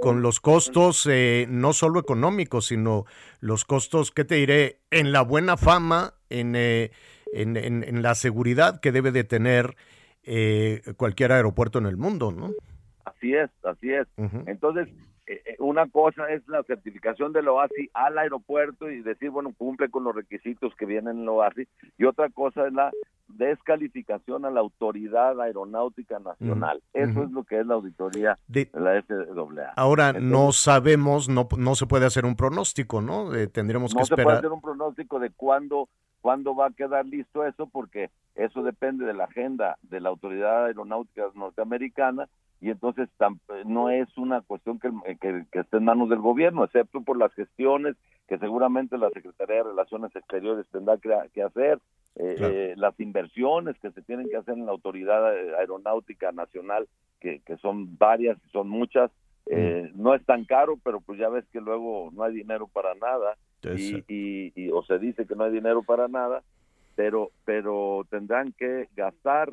con los costos eh, no solo económicos, sino los costos, ¿qué te diré? En la buena fama, en, eh, en, en- en la seguridad que debe de tener eh, cualquier aeropuerto en el mundo, ¿no? Así es, así es. Entonces, una cosa es la certificación del OASI al aeropuerto y decir, bueno, cumple con los requisitos que vienen en el OASI, y otra cosa es la descalificación a la Autoridad Aeronáutica Nacional. Eso es lo que es la auditoría De- de la FAA. Ahora Entonces, no sabemos, no, no se puede hacer un pronóstico, ¿no? Eh, tendremos no que se puede esperar. hacer un pronóstico de cuándo, cuándo va a quedar listo eso, porque eso depende de la agenda de la Autoridad Aeronáutica Norteamericana y entonces no es una cuestión que, que, que esté en manos del gobierno, excepto por las gestiones que seguramente la Secretaría de Relaciones Exteriores tendrá que, que hacer, eh, Claro. eh, las inversiones que se tienen que hacer en la Autoridad Aeronáutica Nacional, que, que son varias, son muchas, eh, no es tan caro, pero pues ya ves que luego no hay dinero para nada y, y, y- o se dice que no hay dinero para nada, pero pero tendrán que gastar,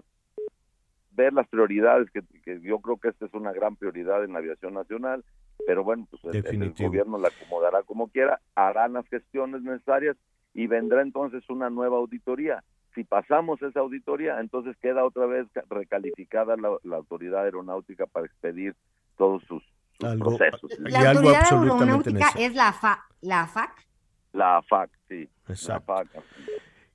ver las prioridades, que, que yo creo que esta es una gran prioridad en la aviación nacional, pero bueno, pues el- el, gobierno la acomodará como quiera, harán las gestiones necesarias y vendrá entonces una nueva auditoría. Si pasamos esa auditoría, entonces queda otra vez ca- recalificada la, la autoridad aeronáutica para expedir todos sus, sus Algo- procesos. y La algo autoridad absolutamente aeronáutica necesario. es la, FA, la AFAC. La AFAC, sí. Exacto. La AFAC.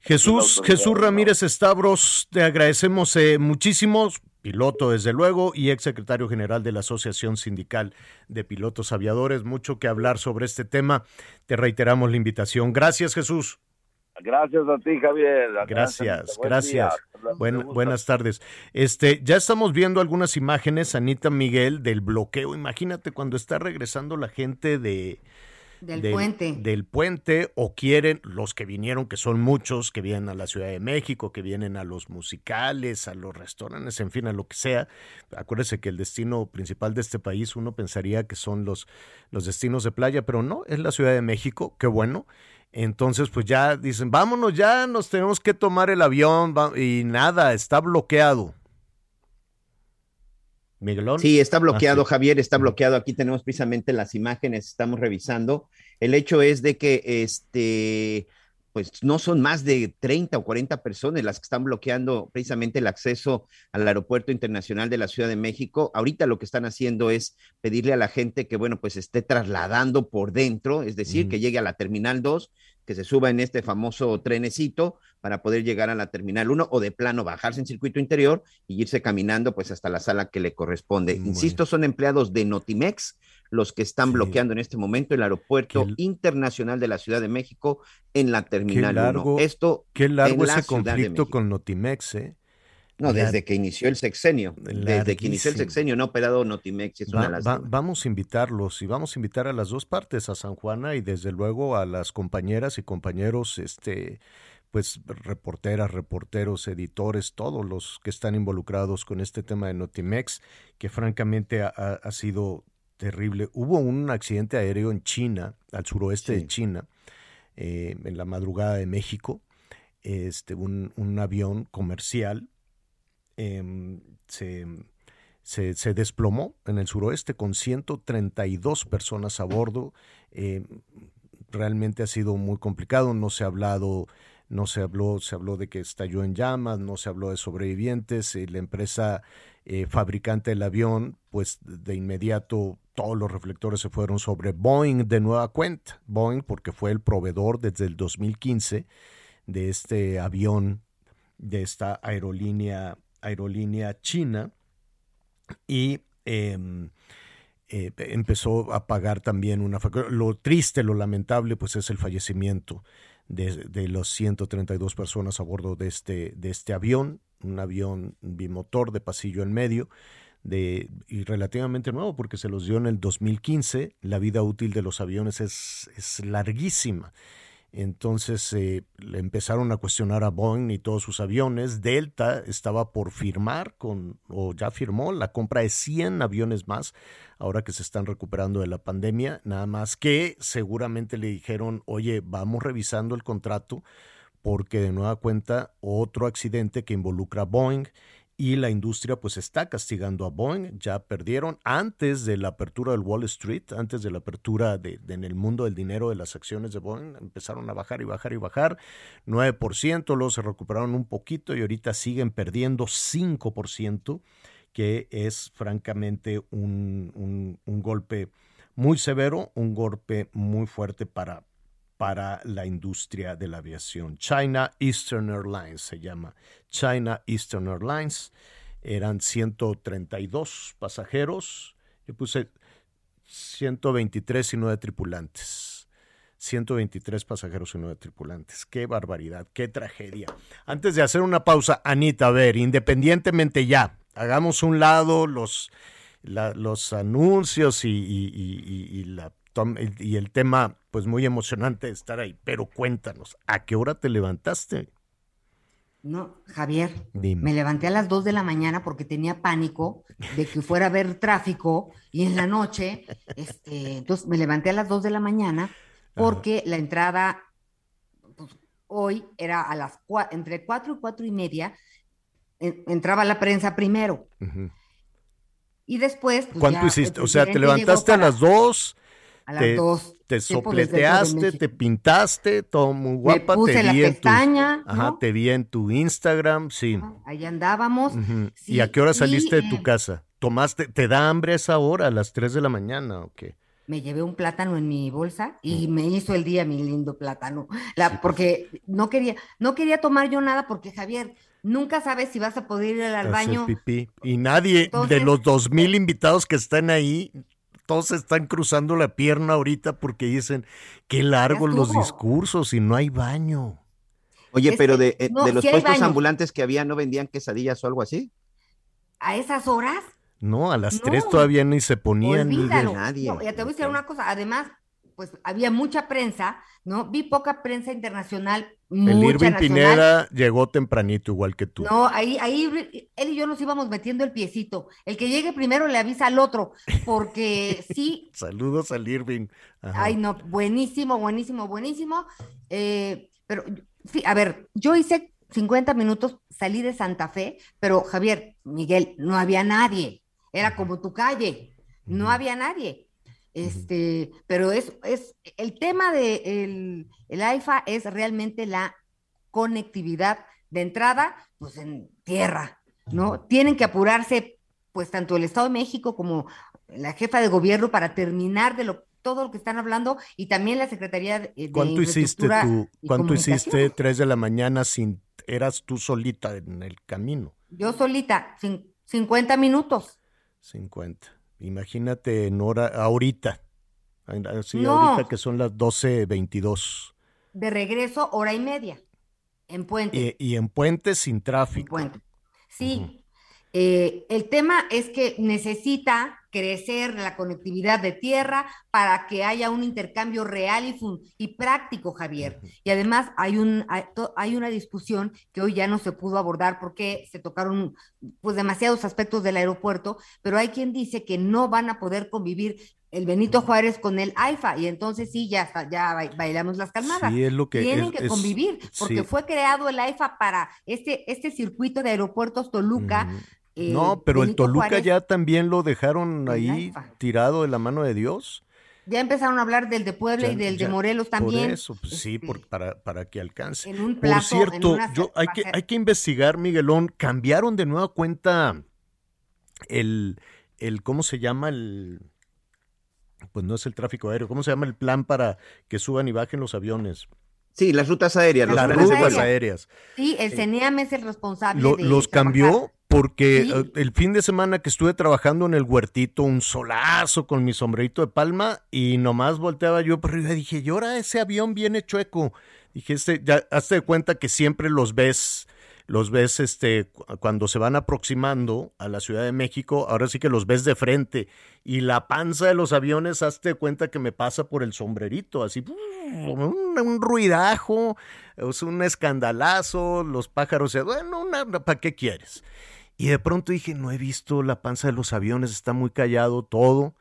Jesús, Jesús Ramírez Estabros, te agradecemos eh, muchísimo, piloto desde luego y ex secretario general de la Asociación Sindical de Pilotos Aviadores, mucho que hablar sobre este tema. Te reiteramos la invitación. Gracias, Jesús. Gracias a ti, Javier. Gracias, Buen gracias. Buen- buenas tardes. Este, ya estamos viendo algunas imágenes, Anita Miguel, del bloqueo. Imagínate cuando está regresando la gente de Del puente. del puente o quieren los que vinieron, que son muchos, que vienen a la Ciudad de México, que vienen a los musicales, a los restaurantes, en fin, a lo que sea. Acuérdese que el destino principal de este país uno pensaría que son los, los destinos de playa, pero no, es la Ciudad de México, qué bueno. Entonces, pues ya dicen, vámonos, ya nos tenemos que tomar el avión y nada, está bloqueado. Miguelón. Sí, está bloqueado, Ah, sí. Javier, está bloqueado. Aquí tenemos precisamente las imágenes, estamos revisando. El hecho es de que este pues no son más de 30 o 40 personas las que están bloqueando precisamente el acceso al aeropuerto internacional de la Ciudad de México. Ahorita lo que están haciendo es pedirle a la gente que, bueno, pues esté trasladando por dentro, es decir, que llegue a la Terminal 2, que se suba en este famoso trenecito para poder llegar a la Terminal 1 o de plano bajarse en circuito interior y irse caminando pues hasta la sala que le corresponde. Insisto, son empleados de Notimex los que están bloqueando en este momento el aeropuerto internacional de la Ciudad de México en la Qué Terminal 1. largo, Esto qué largo ese conflicto con Notimex, ¿eh? No, La- desde que inició el sexenio. Desde que inició el sexenio no ha operado Notimex. Es Va- una va- lástima. vamos a invitarlos y vamos a invitar a las dos partes, a San Juana y desde luego a las compañeras y compañeros, este, pues reporteras, reporteros, editores, todos los que están involucrados con este tema de Notimex, que francamente ha sido terrible. Hubo un accidente aéreo en China, al suroeste de China, eh, en la madrugada de México, este, un, un avión comercial em, se, se, se desplomó en el suroeste con 132 personas a bordo. Eh, realmente ha sido muy complicado, no se ha hablado, no se habló, se habló de que estalló en llamas, no se habló de sobrevivientes, eh, la empresa eh, fabricante del avión, pues de inmediato todos los reflectores se fueron sobre Boeing de nueva cuenta, Boeing porque fue el proveedor desde el 2015 de este avión, de esta aerolínea, aerolínea china, y em, eh, empezó a pagar también una factura. Lo triste, lo lamentable, pues es el fallecimiento de, de los 132 personas a bordo de este, de este avión, un avión bimotor de pasillo en medio, de, y relativamente nuevo porque se los dio en el 2015. La vida útil de los aviones es, es larguísima. Entonces eh, le empezaron a cuestionar a Boeing y todos sus aviones. Delta estaba por firmar con, o ya firmó, la compra de 100 aviones más, ahora que se están recuperando de la pandemia. Nada más que seguramente le dijeron, oye, vamos revisando el contrato porque de nueva cuenta otro accidente que involucra a Boeing y la industria pues está castigando a Boeing. Ya perdieron antes de la apertura del Wall Street, antes de la apertura de, en el mundo del dinero de las acciones de Boeing, empezaron a bajar y bajar y bajar. 9%, luego se recuperaron un poquito y ahorita siguen perdiendo 5%, que es francamente un- un golpe muy severo, un golpe muy fuerte para, para la industria de la aviación. China Eastern Airlines se llama. China Eastern Airlines. Eran 132 pasajeros. Yo puse 123 y 9 tripulantes. 123 pasajeros y 9 tripulantes. Qué barbaridad, qué tragedia. Antes de hacer una pausa, Anita, a ver, independientemente ya, hagamos un lado los, los anuncios y, y- y- la y el tema, pues muy emocionante estar ahí. Pero cuéntanos, ¿a qué hora te levantaste? No, Javier, Dime. me levanté a las 2 de la mañana porque tenía pánico de que fuera a haber tráfico y en la noche, este, entonces me levanté a las 2 de la mañana porque la entrada pues, hoy era a las entre 4 y 4 y media, en- entraba la prensa primero y después... pues, ¿Cuánto ya hiciste? el O sea, te levantaste a las 2. A las te, dos, sopleteaste, te pintaste, todo muy guapa. puse te la vi en tu- pestaña, Ajá, ¿no? te vi en tu Instagram, sí. Ahí andábamos. Sí, ¿Y a qué hora y, saliste de tu eh, casa? ¿Tomaste, te da hambre a esa hora, a las 3 de la mañana o qué? me llevé un plátano en mi bolsa y me hizo el día mi lindo plátano. La, porque no quería, no quería tomar yo nada porque Javier, nunca sabes si vas a poder ir al baño. pipí. Y nadie de los dos mil invitados que están ahí, todos están cruzando la pierna ahorita porque dicen, qué largos los discursos y no hay baño. Oye, Es pero que de, eh, no, de los puestos ambulantes que había, ¿no vendían quesadillas o algo así? A esas horas, No, a las No. 3 todavía ni se ponían. olvídalo. Miguel. No, ya te voy a decir una cosa, además, pues había mucha prensa, ¿no? Vi poca prensa internacional, El Irving nacional. Pineda llegó tempranito, igual que tú. No, ahí, ahí él y yo nos íbamos metiendo el piecito. El que llegue primero le avisa al otro, porque *laughs* sí, Saludos al Irving. Ajá. Ay, no, buenísimo, buenísimo, buenísimo. Eh, pero, sí, a ver, yo hice 50 minutos, salí de Santa Fe, pero Javier, Miguel, no había nadie. Era como tu calle, no había nadie. Este, pero es, es el tema de el, el AIFA es realmente la conectividad de entrada, pues en tierra, ¿no? Tienen que apurarse, pues tanto el Estado de México como la jefa de gobierno para terminar de lo todo lo que están hablando y también la Secretaría de, ¿Cuánto hiciste tú? ¿Cuánto hiciste. 3 de la mañana sin eras tú solita en el camino? Yo solita, cin- 50 minutos. 50. Imagínate en hora ahorita. Así No. ahorita que son las 12:22. De regreso, hora y media. En puente. Y, y en puente sin tráfico. Sí. Eh, el tema es que necesita crecer la conectividad de tierra para que haya un intercambio real y, fun- y práctico, Javier. Y además hay, un, hay, una discusión que hoy ya no se pudo abordar porque se tocaron pues demasiados aspectos del aeropuerto, pero hay quien dice que no van a poder convivir el Benito Juárez con el AIFA y entonces sí, ya, está- ya ba- bailamos las calmadas. Sí, es lo que Tienen es- que convivir porque sí. fue creado el AIFA para este, este circuito de aeropuertos Toluca. Eh, No, pero el Toluca Juárez. ya también lo dejaron ahí tirado de la mano de Dios. Ya empezaron a hablar del de Puebla Ya- y del de Morelos también. Por eso, pues sí, por- para, para que alcance. en un por plazo, en cierto, una yo, hay, que, hay que investigar, Miguelón. Cambiaron de nueva cuenta el, el, ¿cómo se llama? El, pues no es el tráfico aéreo, ¿cómo se llama el plan para que suban y bajen los aviones? Sí, las rutas aéreas, los Las planes de rutas vuelo. aéreas. Sí, el CENEAM es el responsable Lo- de los trabajar. cambió porque Sí. eh, el fin de semana que estuve trabajando en el huertito, un solazo con mi sombrerito de palma y nomás volteaba yo por arriba y dije, y ahora ese avión viene chueco. Dije, este, ya hazte de cuenta que siempre los ves, los ves este, cu- cuando se van aproximando a la Ciudad de México, ahora sí que los ves de frente y la panza de los aviones, hazte de cuenta que me pasa por el sombrerito, así, un, un ruidajo, es un escandalazo, los pájaros, se- bueno, ¿para qué quieres? Y de pronto dije, no he visto la panza de los aviones, está muy callado todo,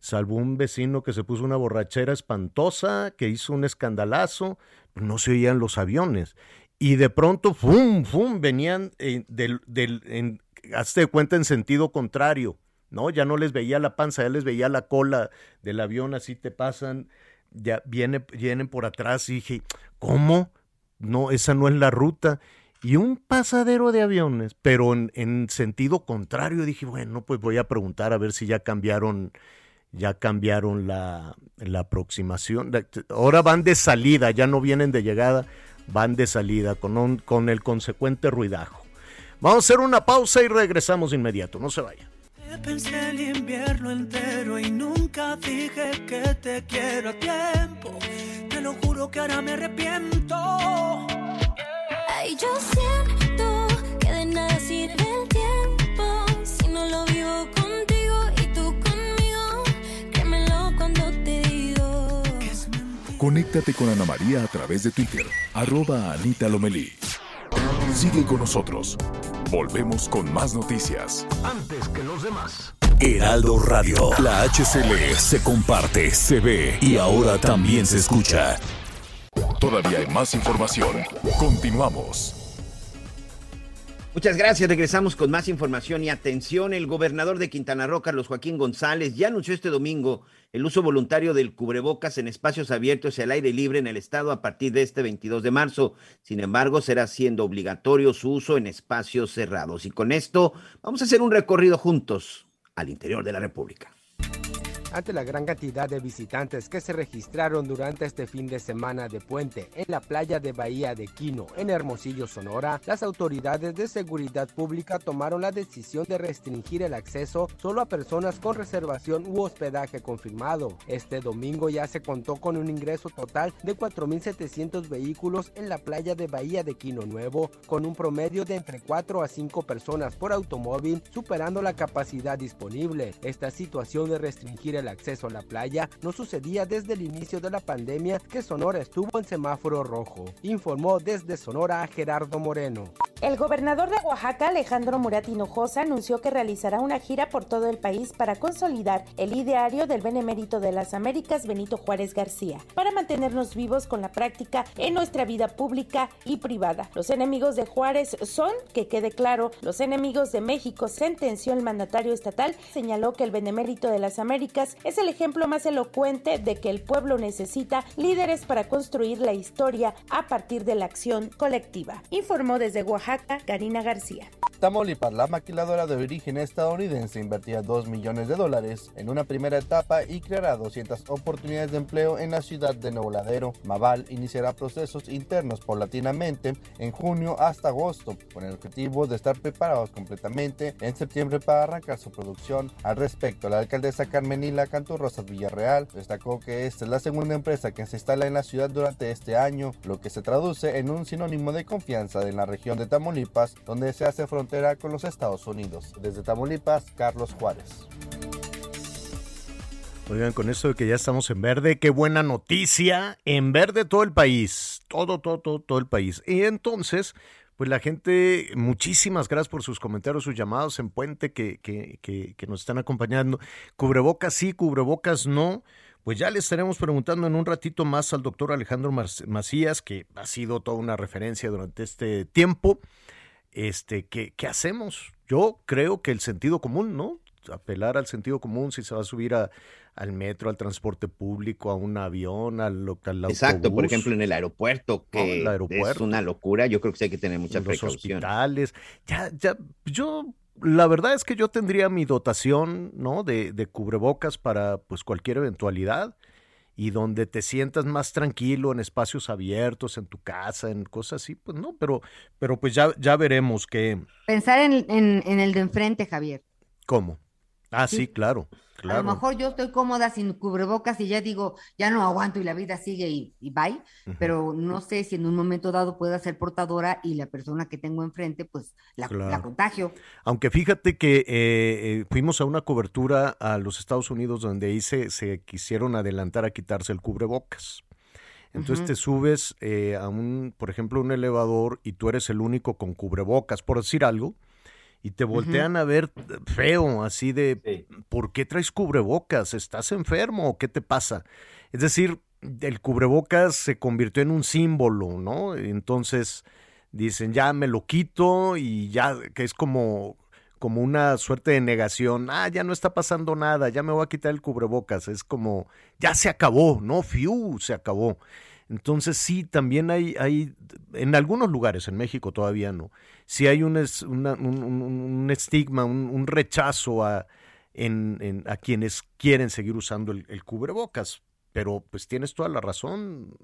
salvo un vecino que se puso una borrachera espantosa, que hizo un escandalazo, no se oían los aviones. Y de pronto, ¡fum! ¡fum! venían eh, del, del, en, hazte cuenta en sentido contrario, ¿no? Ya no les veía la panza, ya les veía la cola del avión, así te pasan, ya viene, vienen por atrás y dije, ¿cómo? No, esa no es la ruta. Y un pasadero de aviones, pero en, en sentido contrario, dije, bueno, pues voy a preguntar a ver si ya cambiaron, ya cambiaron la, aproximación. Ahora van de salida, ya no vienen de llegada, van de salida con, con el consecuente ruidajo. Vamos a hacer una pausa y regresamos inmediato, no se vayan. Te pensé el invierno entero y nunca dije que te quiero a tiempo. Te lo juro que ahora me arrepiento. Ay, yo siento que de nada sirve el tiempo si no lo vivo contigo y tú conmigo. Créemelo cuando te digo. Conéctate con Ana María a través de Twitter, arroba Anita Lomelí. Sigue con nosotros. Volvemos con más noticias. Antes que los demás. Heraldo Radio. La HCL se comparte, se ve y ahora también se escucha. Todavía hay más información. Continuamos. Muchas gracias. Regresamos con más información y atención. El gobernador de Quintana Roo, Carlos Joaquín González, ya anunció este domingo el uso voluntario del cubrebocas en espacios abiertos y al aire libre en el estado a partir de este 22 de marzo. Sin embargo, será siendo obligatorio su uso en espacios cerrados. Y con esto vamos a hacer un recorrido juntos al interior de la República. Ante la gran cantidad de visitantes que se registraron durante este fin de semana de puente en la playa de Bahía de Quino, en Hermosillo, Sonora, las autoridades de seguridad pública tomaron la decisión de restringir el acceso solo a personas con reservación u hospedaje confirmado. Este domingo ya se contó con un ingreso total de 4.700 vehículos en la playa de Bahía de Quino Nuevo, con un promedio de entre 4 a 5 personas por automóvil, superando la capacidad disponible. Esta situación de restringir el acceso a la playa no sucedía desde el inicio de la pandemia que Sonora estuvo en semáforo rojo, informó desde Sonora Gerardo Moreno. El gobernador de Oaxaca, Alejandro Murat Hinojosa, anunció que realizará una gira por todo el país para consolidar el ideario del benemérito de las Américas, Benito Juárez García, para mantenernos vivos con la práctica en nuestra vida pública y privada. Los enemigos de Juárez son, que quede claro, los enemigos de México, sentenció el mandatario estatal, señaló que el benemérito de las Américas es el ejemplo más elocuente de que el pueblo necesita líderes para construir la historia a partir de la acción colectiva. Informó desde Oaxaca Karina García. Tamaulipas, la maquiladora de origen estadounidense invertirá 2 millones de dólares en una primera etapa y creará 200 oportunidades de empleo en la ciudad de Nuevo Ladero. Maval iniciará procesos internos paulatinamente en junio hasta agosto, con el objetivo de estar preparados completamente en septiembre para arrancar su producción. Al respecto, la alcaldesa Carmenila Canturrosas Villarreal destacó que esta es la segunda empresa que se instala en la ciudad durante este año, lo que se traduce en un sinónimo de confianza en la región de Tamaulipas, donde se hace frontera con los Estados Unidos. Desde Tamaulipas, Carlos Juárez. Oigan, con eso de que ya estamos en verde, qué buena noticia. En verde todo el país, todo, todo, todo, todo el país. Y entonces, pues la gente, muchísimas gracias por sus comentarios, sus llamados en puente que, que nos están acompañando. Cubrebocas sí, cubrebocas no. Pues ya le estaremos preguntando en un ratito más al doctor Alejandro Macías, que ha sido toda una referencia durante este tiempo este, ¿qué, ¿qué, hacemos? Yo creo que el sentido común, ¿no? Apelar al sentido común si se va a subir a, al metro, al transporte público, a un avión, al, al Exacto, por ejemplo, en el aeropuerto, que el aeropuerto, es una locura, yo creo que sí hay que tener mucha los precaución. hospitales, ya, ya, yo, la verdad es que yo tendría mi dotación, ¿no? De, de cubrebocas para, pues, cualquier eventualidad y donde te sientas más tranquilo en espacios abiertos, en tu casa, en cosas así, pues no, pero, pero pues ya, ya veremos que... Pensar en, en, en el de enfrente, Javier. ¿Cómo? Ah, sí, Sí. claro, claro. A lo mejor yo estoy cómoda sin cubrebocas y ya digo, ya no aguanto y la vida sigue y, y bye, pero no sé si en un momento dado pueda ser portadora y la persona que tengo enfrente, pues la, contagio. Aunque fíjate que eh, eh, fuimos a una cobertura a los Estados Unidos donde ahí se, se quisieron adelantar a quitarse el cubrebocas. Entonces te subes eh, a un, por ejemplo, un elevador y tú eres el único con cubrebocas, por decir algo, y te voltean a ver feo, así de, ¿por qué traes cubrebocas? ¿Estás enfermo o qué te pasa? Es decir, el cubrebocas se convirtió en un símbolo, ¿no? Entonces dicen, ya me lo quito y ya, que es como, como una suerte de negación, ah, ya no está pasando nada, ya me voy a quitar el cubrebocas, es como, ya se acabó, ¿no? Fiu, se acabó. Entonces sí, también hay, hay, en algunos lugares, en México todavía no, sí hay un, es- una- un, estigma, un, rechazo a, en, a quienes quieren seguir usando el, cubrebocas. Pero pues tienes toda la razón,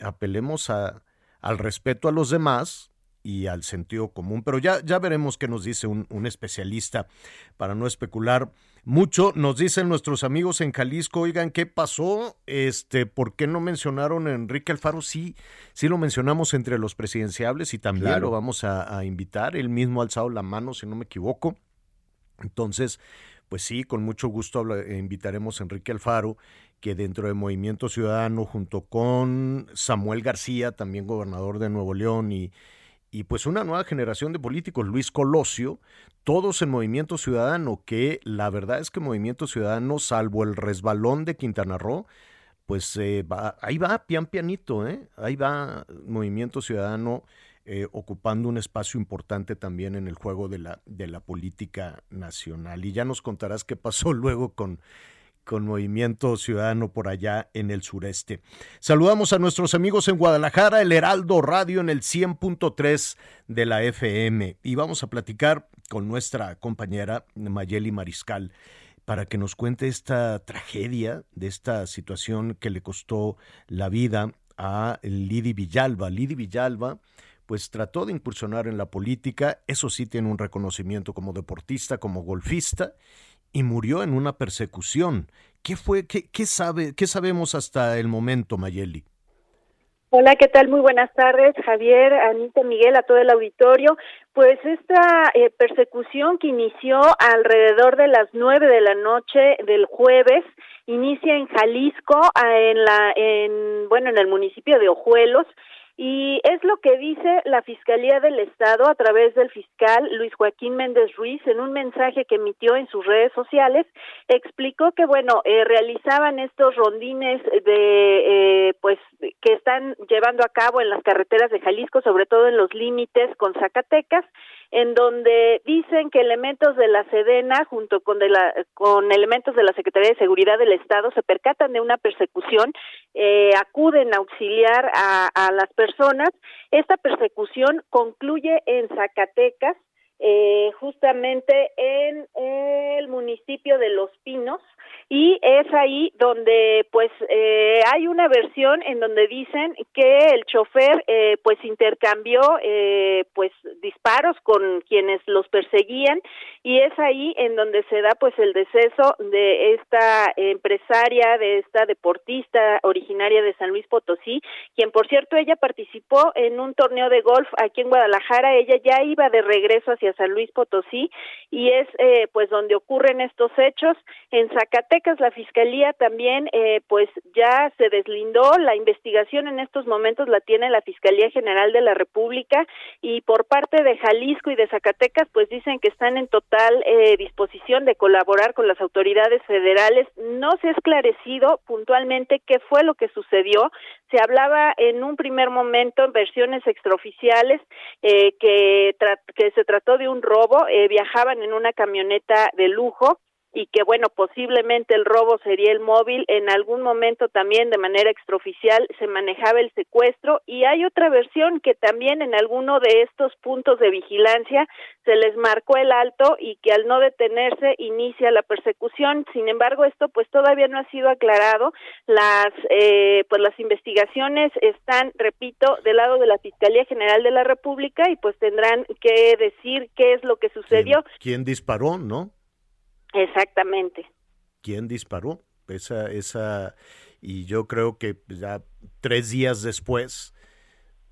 apelemos a, al respeto a los demás y al sentido común. Pero ya, ya veremos qué nos dice un especialista para no especular mucho. Nos dicen nuestros amigos en Jalisco, oigan, ¿qué pasó? Este, ¿por qué no mencionaron a Enrique Alfaro? Sí, sí lo mencionamos entre los presidenciables y también Claro. lo vamos a, a invitar. Él mismo ha alzado la mano, si no me equivoco. Entonces, pues sí, con mucho gusto eh, invitaremos a Enrique Alfaro, que dentro de Movimiento Ciudadano, junto con Samuel García, también gobernador de Nuevo León, y, y pues una nueva generación de políticos, Luis Colosio, todos en Movimiento Ciudadano, que la verdad es que Movimiento Ciudadano, salvo el resbalón de Quintana Roo, pues eh, va- ahí va, pian pianito, ¿eh? ahí va Movimiento Ciudadano eh, ocupando un espacio importante también en el juego de la, de la política nacional. Y ya nos contarás qué pasó *laughs* luego con, con Movimiento Ciudadano por allá en el sureste. Saludamos a nuestros amigos en Guadalajara, el Heraldo Radio en el 100.3 de la FM. Y vamos a platicar con nuestra compañera Mayeli Mariscal para que nos cuente esta tragedia, de esta situación que le costó la vida a Lidi Villalba. Lidi Villalba, pues trató de incursionar en la política, eso sí tiene un reconocimiento como deportista, como golfista, y murió en una persecución. ¿Qué fue, qué, qué sabe, qué sabemos hasta el momento, Mayeli? Hola, ¿qué tal? Muy buenas tardes, Javier, Anita, Miguel, a todo el auditorio. Pues esta eh, persecución que inició alrededor de las nueve de la noche del jueves inicia en Jalisco, ah, en la, en bueno, en el municipio de Ojuelos. Y es lo que dice la Fiscalía del Estado a través del fiscal Luis Joaquín Méndez Ruiz en un mensaje que emitió en sus redes sociales. Explicó que, bueno, eh, realizaban estos rondines de, eh, pues, que están llevando a cabo en las carreteras de Jalisco, sobre todo en los límites con Zacatecas, en donde dicen que elementos de la Sedena, junto con, de la, con elementos de la Secretaría de Seguridad del Estado, se percatan de una persecución, eh, acuden a auxiliar a, a las personas. Esta persecución concluye en Zacatecas, eh, justamente en el municipio de Los Pinos y es ahí donde pues eh, hay una versión en donde dicen que el chofer eh, pues intercambió eh, pues disparos con quienes los perseguían y es ahí en donde se da pues el deceso de esta empresaria de esta deportista originaria de San Luis Potosí quien por cierto ella participó en un torneo de golf aquí en Guadalajara. Ella ya iba de regreso hacia San Luis Potosí y es pues donde ocurren estos hechos en Zacatecas la Fiscalía también, eh, pues ya se deslindó. La investigación en estos momentos la tiene la Fiscalía General de la República y por parte de Jalisco y de Zacatecas, pues dicen que están en total eh, disposición de colaborar con las autoridades federales. No se ha esclarecido puntualmente qué fue lo que sucedió. Se hablaba en un primer momento en versiones extraoficiales eh, que, que se trató de un robo. viajaban en una camioneta de lujo y que bueno, posiblemente el robo sería el móvil, en algún momento también de manera extraoficial se manejaba el secuestro y hay otra versión que también en alguno de estos puntos de vigilancia se les marcó el alto y que al no detenerse inicia la persecución. Sin embargo, esto pues todavía no ha sido aclarado. Las eh, pues las investigaciones están, repito, del lado de la Fiscalía General de la República y pues tendrán que decir qué es lo que sucedió. quién disparó, no? Exactamente. ¿Quién disparó? Esa, esa, y yo creo que ya tres días después,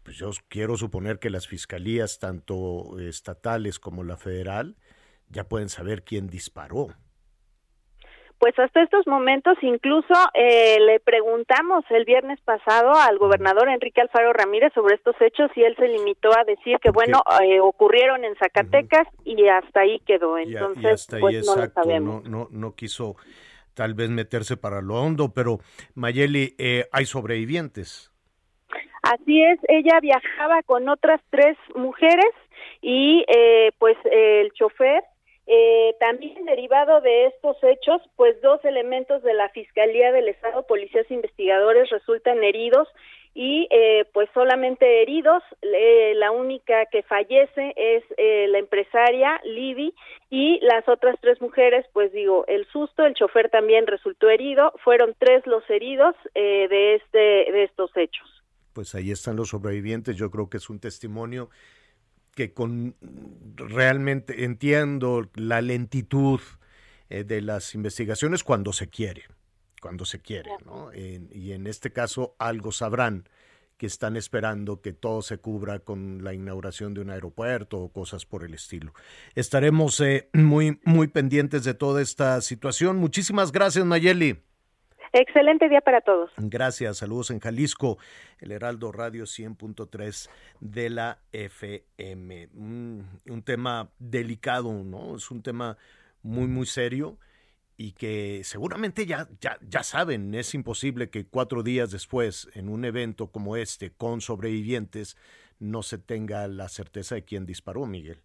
pues yo quiero suponer que las fiscalías, tanto estatales como la federal, ya pueden saber quién disparó pues hasta estos momentos incluso eh, le preguntamos el viernes pasado al gobernador Enrique Alfaro Ramírez sobre estos hechos y él se limitó a decir que bueno eh, ocurrieron en Zacatecas y hasta ahí quedó. Entonces pues no lo sabemos. no, no, quiso tal vez meterse para lo hondo pero Mayeli eh, hay sobrevivientes. Así es ella viajaba con otras tres mujeres y pues el chofer eh, también derivado de estos hechos, pues dos elementos de la Fiscalía del Estado, policías investigadores, resultan heridos y eh, pues solamente heridos. la única que fallece es eh, la empresaria Libby y las otras tres mujeres, pues digo, el susto, el chofer también resultó herido. Fueron tres los heridos de este de estos hechos. Pues ahí están los sobrevivientes. Yo creo que es un testimonio que con realmente entiendo la lentitud eh, de las investigaciones cuando se quiere, cuando se quiere, ¿no? y en este caso algo sabrán que están esperando que todo se cubra con la inauguración de un aeropuerto o cosas por el estilo. Estaremos eh, muy, muy pendientes de toda esta situación. Muchísimas gracias, Nayeli. Excelente día para todos. Gracias, saludos en Jalisco, el Heraldo Radio 100.3 de la FM. Un, un, tema delicado, ¿no? Es un tema muy, muy serio y que seguramente ya, ya, ya saben, es imposible que cuatro días después, en un evento como este, con sobrevivientes, no se tenga la certeza de quién disparó, Miguel.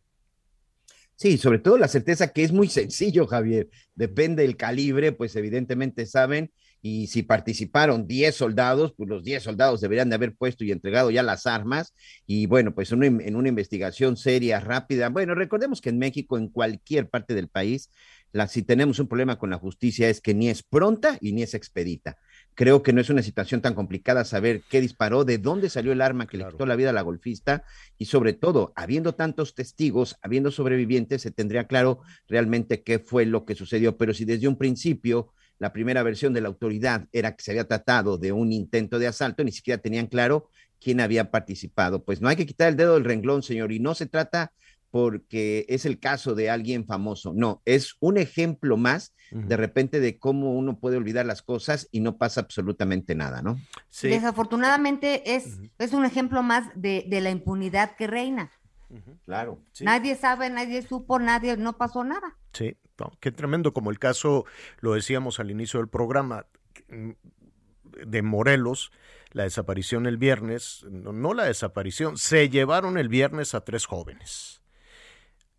Sí, sobre todo la certeza que es muy sencillo, Javier. Depende del calibre, pues evidentemente saben y si participaron 10 soldados, pues los 10 soldados deberían de haber puesto y entregado ya las armas y bueno, pues en una, investigación seria, rápida. Bueno, recordemos que en México, en cualquier parte del país, la, si tenemos un problema con la justicia es que ni es pronta y ni es expedita. Creo que no es una situación tan complicada saber qué disparó, de dónde salió el arma que le quitó la vida a la golfista y sobre todo, habiendo tantos testigos, habiendo sobrevivientes, se tendría claro realmente qué fue lo que sucedió. Pero si desde un principio la primera versión de la autoridad era que se había tratado de un intento de asalto, ni siquiera tenían claro quién había participado. Pues no hay que quitar el dedo del renglón, señor, y no se trata porque es el caso de alguien famoso. No, es un ejemplo más de repente de cómo uno puede olvidar las cosas y no pasa absolutamente nada, ¿no? Desafortunadamente es, es un ejemplo más de, de la impunidad que reina. Claro. Nadie sabe, nadie supo, nadie, no pasó nada. Sí, qué tremendo, como el caso, lo decíamos al inicio del programa, mm, de Morelos, la desaparición el viernes, no, no la desaparición, se llevaron el viernes a tres jóvenes.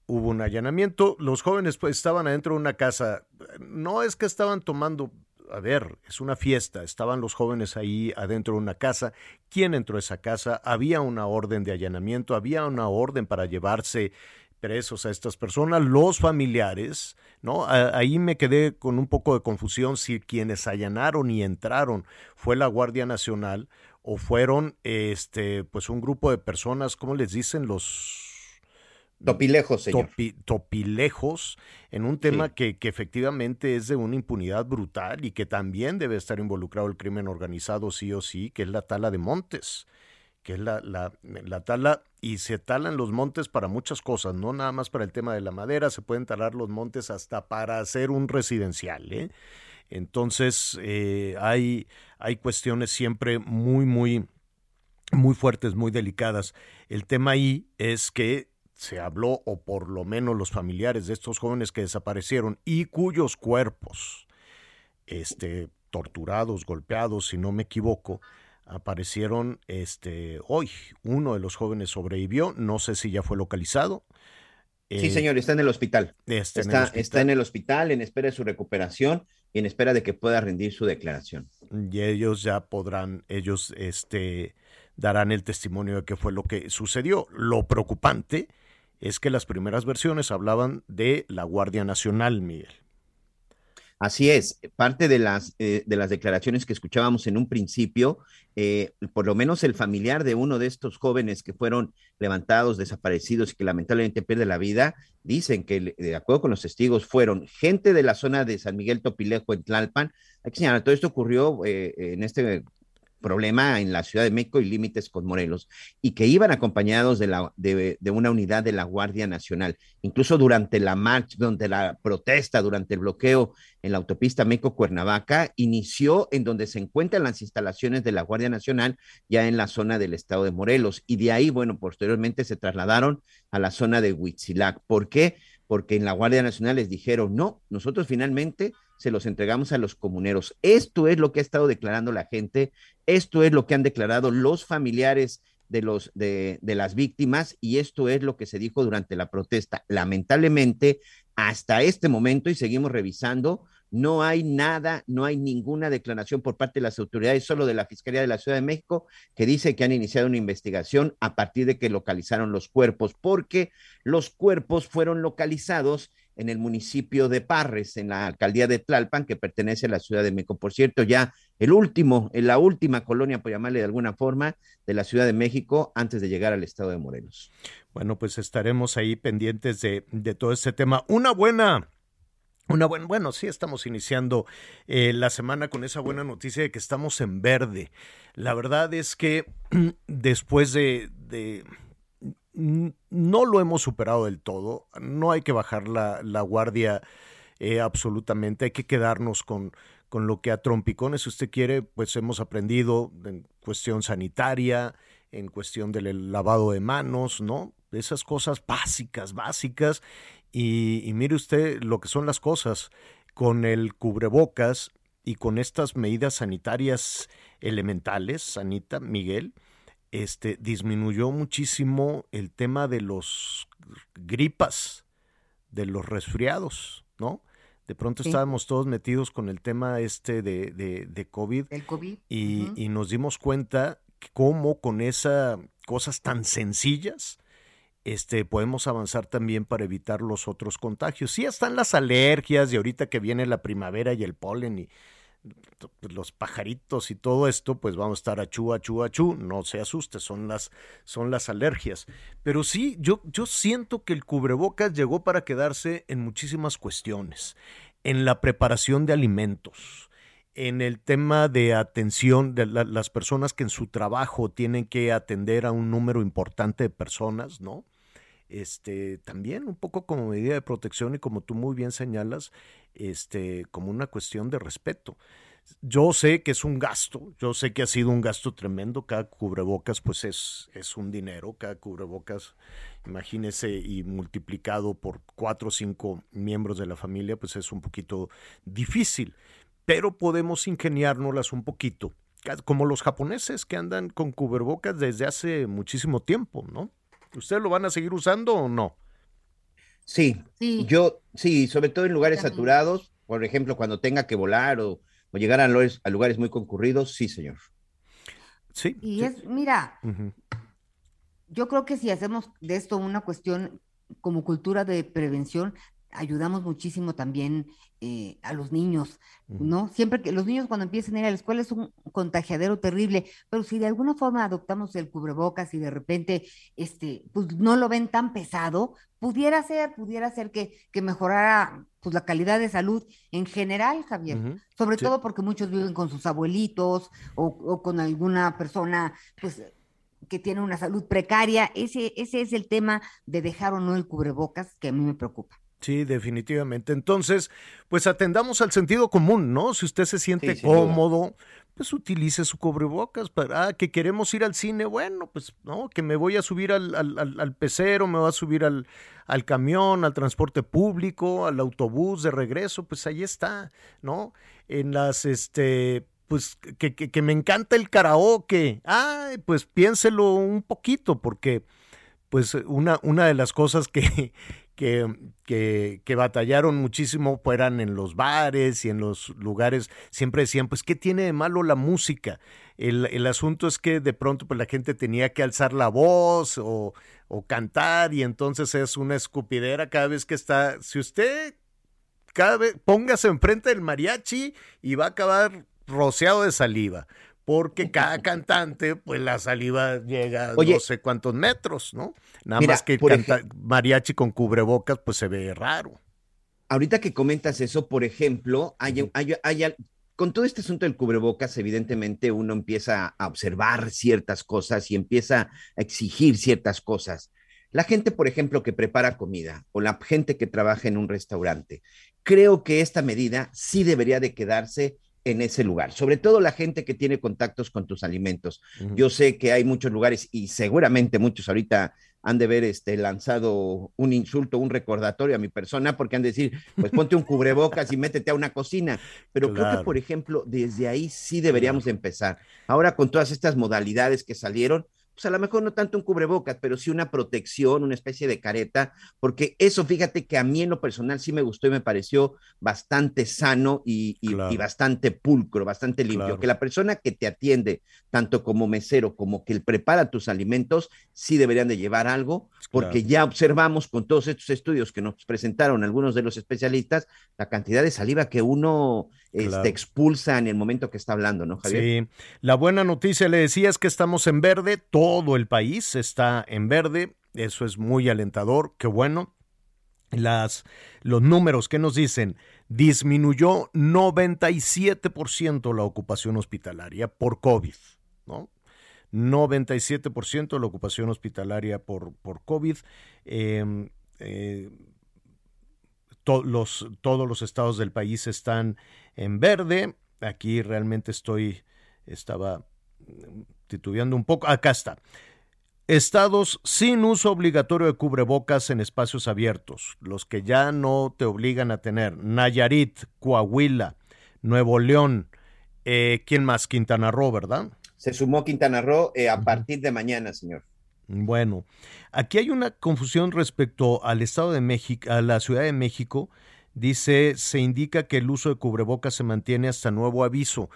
Hubo un allanamiento, los jóvenes pues estaban adentro de una casa, no es que estaban tomando a ver, es una fiesta, estaban los jóvenes ahí adentro de una casa. ¿Quién entró a esa casa? Había una orden de allanamiento, había una orden para llevarse presos a estas personas, los familiares, ¿no? ahí me quedé con un poco de confusión si quienes allanaron y entraron fue la Guardia Nacional o fueron este pues un grupo de personas, ¿cómo les dicen los Topilejos, señor. topilejos, en un tema que, que, efectivamente es de una impunidad brutal y que también debe estar involucrado el crimen organizado, sí o sí, que es la tala de montes, que es la, la, la tala, y se talan los montes para muchas cosas, no nada más para el tema de la madera, se pueden talar los montes hasta para hacer un residencial, ¿eh? Entonces, eh, hay, hay cuestiones siempre muy, muy, muy fuertes, muy delicadas. El tema ahí es que se habló, o por lo menos los familiares de estos jóvenes que desaparecieron y cuyos cuerpos, este, torturados, golpeados, si no me equivoco, aparecieron este, hoy. Uno de los jóvenes sobrevivió, no sé si ya fue localizado. Sí, señor, está en el hospital. Está, en el hospital. está en el hospital en espera de su recuperación y en espera de que pueda rendir su declaración. Y ellos ya podrán, ellos este, darán el testimonio de qué fue lo que sucedió. Lo preocupante es que las primeras versiones hablaban de la Guardia Nacional, Miguel. Así es, parte de las, eh, de las declaraciones que escuchábamos en un principio, eh, por lo menos el familiar de uno de estos jóvenes que fueron levantados, desaparecidos y que lamentablemente pierde la vida, dicen que de acuerdo con los testigos fueron gente de la zona de San Miguel Topilejo en Tlalpan. Hay que señalar, todo esto ocurrió eh, en este problema en la Ciudad de México y límites con Morelos, y que iban acompañados de, la, de, una unidad de la Guardia Nacional. Incluso durante la marcha, durante la protesta, durante el bloqueo en la autopista México-Cuernavaca, inició en donde se encuentran las instalaciones de la Guardia Nacional, ya en la zona del estado de Morelos. Y de ahí, bueno, posteriormente se trasladaron a la zona de Huitzilac. ¿Por qué? Porque en la Guardia Nacional les dijeron, no, nosotros finalmente se los entregamos a los comuneros. Esto es lo que ha estado declarando la gente, esto es lo que han declarado los familiares de, los, de, de las víctimas y esto es lo que se dijo durante la protesta. Lamentablemente, hasta este momento, y seguimos revisando, no hay nada, no hay ninguna declaración por parte de las autoridades, solo de la Fiscalía de la Ciudad de México, que dice que han iniciado una investigación a partir de que localizaron los cuerpos, porque los cuerpos fueron localizados en el municipio de Parres, en la alcaldía de Tlalpan, que pertenece a la Ciudad de México. Por cierto, ya el último, en la última colonia, por llamarle de alguna forma, de la Ciudad de México antes de llegar al estado de Morelos. Bueno, pues estaremos ahí pendientes de, de todo este tema. Una buena una buena, bueno, sí, estamos iniciando eh, la semana con esa buena noticia de que estamos en verde. La verdad es que *clears throat* después de, de no lo hemos superado del todo, no hay que bajar la, la guardia eh, absolutamente, hay que quedarnos con, con lo que a trompicones, si usted quiere, pues hemos aprendido en cuestión sanitaria, en cuestión del lavado de manos, ¿no? Esas cosas básicas, básicas, y, mire usted lo que son las cosas con el cubrebocas y con estas medidas sanitarias elementales, Sanita, Miguel, este, disminuyó muchísimo el tema de los gripas, de los resfriados, ¿no? De pronto estábamos todos metidos con el tema este de, de, COVID. El COVID. Y, y nos dimos cuenta cómo con esas cosas tan sencillas este, podemos avanzar también para evitar los otros contagios. Sí están las alergias y ahorita que viene la primavera y el polen y los pajaritos y todo esto, pues vamos a estar achú, achú, achú, no se asuste, son las, son las alergias. Pero sí, yo, yo siento que el cubrebocas llegó para quedarse en muchísimas cuestiones, en la preparación de alimentos, en el tema de atención de las personas que en su trabajo tienen que atender a un número importante de personas, ¿no? Este, también un poco como medida de protección y como tú muy bien señalas, este, como una cuestión de respeto. Yo sé que es un gasto, yo sé que ha sido un gasto tremendo, cada cubrebocas pues es, es un dinero, cada cubrebocas, imagínese, y multiplicado por cuatro o cinco miembros de la familia, pues es un poquito difícil, pero podemos ingeniárnoslas un poquito, como los japoneses que andan con cubrebocas desde hace muchísimo tiempo, ¿no? ¿Ustedes lo van a seguir usando o no? Sí, yo sí, sobre todo en lugares saturados, por ejemplo, cuando tenga que volar o, llegar a lugares, a lugares, muy concurridos, sí, señor. Sí. Y es, mira, yo creo que si hacemos de esto una cuestión como cultura de prevención, ayudamos muchísimo también eh, a los niños, ¿no? Siempre que los niños cuando empiezan a ir a la escuela es un contagiadero terrible, pero si de alguna forma adoptamos el cubrebocas y de repente, este, pues no lo ven tan pesado, pudiera ser, pudiera ser que, que mejorara pues la calidad de salud en general, Javier, sobre todo porque muchos viven con sus abuelitos o, o con alguna persona, pues que tiene una salud precaria, ese, ese es el tema de dejar o no el cubrebocas que a mí me preocupa. Sí, definitivamente. Entonces, pues atendamos al sentido común, ¿no? Si usted se siente cómodo, pues utilice su cubrebocas para ah, que queremos ir al cine, bueno, pues no, que me voy a subir al, al, al, pecero, me voy a subir al, al camión, al transporte público, al autobús de regreso, pues ahí está, ¿no? En las, este, pues que, que, que me encanta el karaoke, ay, pues piénselo un poquito, porque pues una, una de las cosas que, que, que, batallaron muchísimo fueran en los bares y en los lugares, siempre decían, pues, ¿qué tiene de malo la música? El, el asunto es que de pronto pues, la gente tenía que alzar la voz o, o cantar y entonces es una escupidera cada vez que está, si usted cada vez póngase enfrente del mariachi y va a acabar rociado de saliva porque cada cantante, pues la saliva llega a no sé cuántos metros, ¿no? Nada más que canta mariachi con cubrebocas, pues se ve raro. Ahorita que comentas eso, por ejemplo, hay, con todo este asunto del cubrebocas, evidentemente uno empieza a observar ciertas cosas y empieza a exigir ciertas cosas. La gente, por ejemplo, que prepara comida o la gente que trabaja en un restaurante, creo que esta medida sí debería de quedarse en ese lugar, sobre todo la gente que tiene contactos con tus alimentos. Yo sé que hay muchos lugares y seguramente muchos ahorita han de ver este, lanzado un insulto, un recordatorio a mi persona, porque han de decir, pues ponte un cubrebocas y métete a una cocina. Pero creo que, por ejemplo, desde ahí sí deberíamos empezar. Ahora con todas estas modalidades que salieron, pues a lo mejor no tanto un cubrebocas, pero sí una protección, una especie de careta, porque eso, fíjate que a mí en lo personal sí me gustó y me pareció bastante sano y, bastante pulcro, bastante limpio. Que la persona que te atiende, tanto como mesero como que prepara tus alimentos, sí deberían de llevar algo, porque ya observamos con todos estos estudios que nos presentaron algunos de los especialistas, la cantidad de saliva que uno este, expulsa en el momento que está hablando, ¿no, Javier? Sí, la buena noticia le decía es que estamos en verde, todo el país está en verde, eso es muy alentador, qué bueno. Las, los números que nos dicen, disminuyó 97% la ocupación hospitalaria por COVID, ¿no? 97% la ocupación hospitalaria por, por COVID. Em, eh, los, todos los estados del país están en verde. Aquí realmente estoy, estaba titubeando un poco. Acá está. Estados sin uso obligatorio de cubrebocas en espacios abiertos, los que ya no te obligan a tener. Nayarit, Coahuila, Nuevo León, eh, ¿quién más? Quintana Roo, ¿verdad? Se sumó Quintana Roo eh, a partir de mañana, señor. Bueno, aquí hay una confusión respecto al Estado de México, a la Ciudad de México. Dice, se indica que el uso de cubrebocas se mantiene hasta nuevo aviso,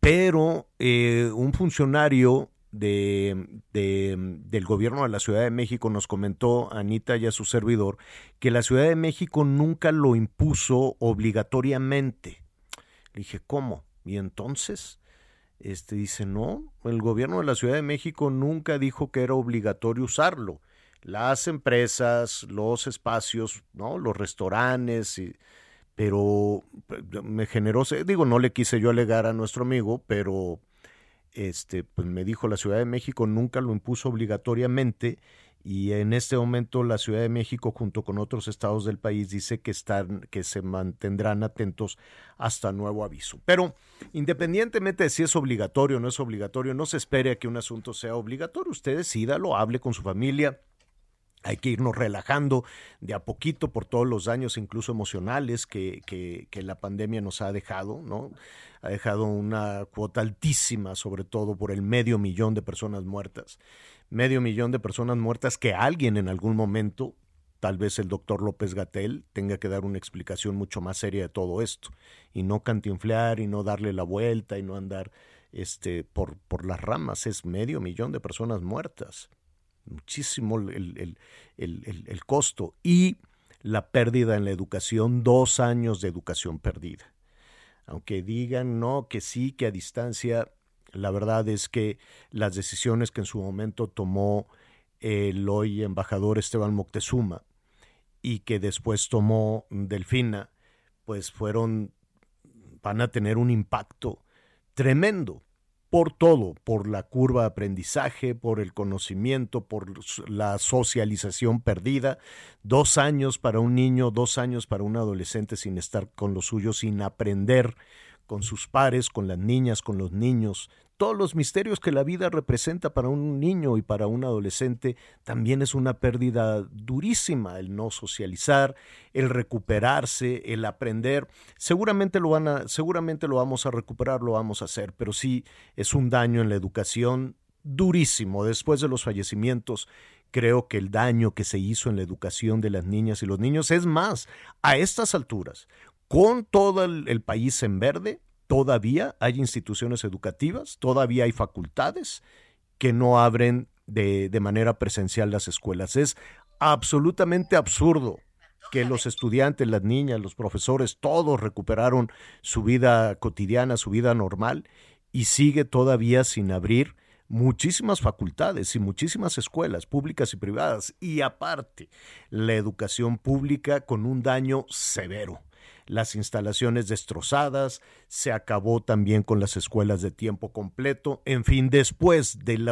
pero eh, un funcionario de, del gobierno de la Ciudad de México nos comentó, Anita y a su servidor, que la Ciudad de México nunca lo impuso obligatoriamente. Le dije, ¿cómo? ¿Y entonces? Este dice, no, el gobierno de la Ciudad de México nunca dijo que era obligatorio usarlo. Las empresas, los espacios, ¿no? Los restaurantes, pero me generó, digo, no le quise yo alegar a nuestro amigo, pero este, pues me dijo la Ciudad de México nunca lo impuso obligatoriamente y en este momento la Ciudad de México junto con otros estados del país dice que están que se mantendrán atentos hasta nuevo aviso. Pero independientemente de si es obligatorio o no es obligatorio, no se espere a que un asunto sea obligatorio. Usted decídalo, hable con su familia. Hay que irnos relajando de a poquito por todos los daños, incluso emocionales, que, que, la pandemia nos ha dejado, ¿no? Ha dejado una cuota altísima, sobre todo por el medio millón de personas muertas medio millón de personas muertas que alguien en algún momento, tal vez el doctor López Gatel, tenga que dar una explicación mucho más seria de todo esto y no cantinflear y no darle la vuelta y no andar este, por, por las ramas. Es medio millón de personas muertas. Muchísimo el, el, el costo y la pérdida en la educación, dos años de educación perdida. Aunque digan no, que sí, que a distancia, la verdad es que las decisiones que en su momento tomó el hoy embajador Esteban Moctezuma y que después tomó Delfina, pues fueron, van a tener un impacto tremendo por todo, por la curva de aprendizaje, por el conocimiento, por la socialización perdida. Dos años para un niño, dos años para un adolescente sin estar con los suyos, sin aprender con sus pares, con las niñas, con los niños, todos los misterios que la vida representa para un niño y para un adolescente, también es una pérdida durísima el no socializar, el recuperarse, el aprender. Seguramente lo van a, seguramente lo vamos a recuperar, lo vamos a hacer, pero sí es un daño en la educación durísimo. Después de los fallecimientos creo que el daño que se hizo en la educación de las niñas y los niños es más, a estas alturas, con todo el, país en verde, todavía hay instituciones educativas, todavía hay facultades que no abren de, de manera presencial las escuelas. Es absolutamente absurdo que los estudiantes, las niñas, los profesores, todos recuperaron su vida cotidiana, su vida normal, y sigue todavía sin abrir muchísimas facultades y muchísimas escuelas públicas y privadas, y aparte la educación pública con un daño severo las instalaciones destrozadas, se acabó también con las escuelas de tiempo completo, en fin, después del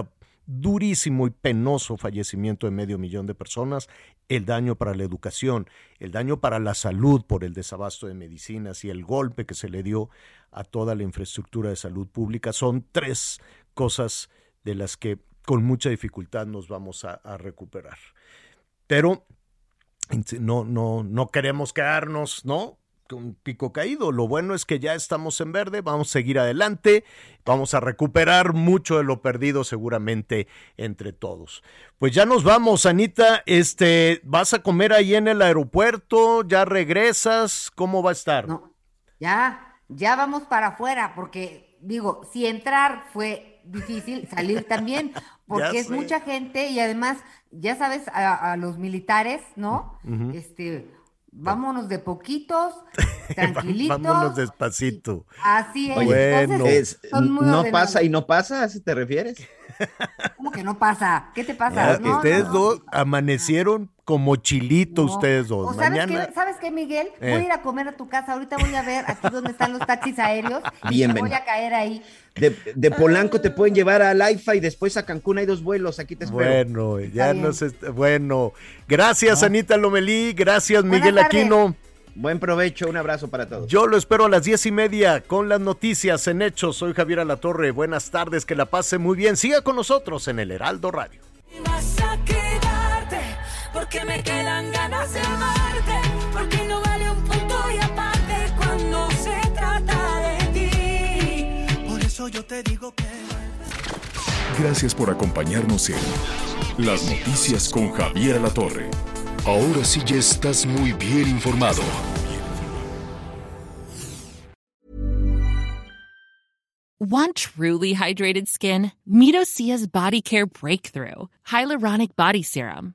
durísimo y penoso fallecimiento de medio millón de personas, el daño para la educación, el daño para la salud por el desabasto de medicinas y el golpe que se le dio a toda la infraestructura de salud pública son tres cosas de las que con mucha dificultad nos vamos a, recuperar. Pero no, no, no queremos quedarnos, ¿no? Un pico caído. Lo bueno es que ya estamos en verde, vamos a seguir adelante, vamos a recuperar mucho de lo perdido seguramente entre todos. Pues ya nos vamos, Anita, este, ¿vas a comer ahí en el aeropuerto? ¿Ya regresas? ¿Cómo va a estar? No, ya, ya vamos para afuera, porque digo, si entrar fue difícil, salir también, *laughs* porque es mucha gente y además, ya sabes, a, los militares, ¿no? Este vámonos de poquitos, *laughs* tranquilitos. vámonos despacito. Así es. bueno, ¿no pasa y no pasa? ¿A te refieres? ¿Cómo que no pasa? ¿Qué te pasa? ustedes dos amanecieron como chilito, ustedes dos. ¿sabes, qué, ¿Sabes qué, Miguel? Voy a eh. ir a comer a tu casa. Ahorita voy a ver aquí donde están los taxis aéreos. y voy a caer ahí. De, Polanco te pueden llevar a Laifa y después a Cancún hay dos vuelos. Aquí te espero. Bueno, ya no sé. Bueno, gracias, Anita Lomelí. Gracias, Miguel Aquino. Buen provecho, un abrazo para todos. Yo lo espero a las diez y media con las noticias en Hechos. Soy Javier Alatorre. Buenas tardes, que la pase muy bien. Siga con nosotros en el Heraldo Radio. Vas a quedarte porque me quedan ganas de amarte, porque no vale un punto y aparte cuando se trata de ti. Por eso yo te digo que. Gracias por acompañarnos en Las Noticias con Javier Alatorre. Ahora sí ya estás muy bien informado. Want truly hydrated skin? Midosia's Body Care Breakthrough Hyaluronic Body Serum.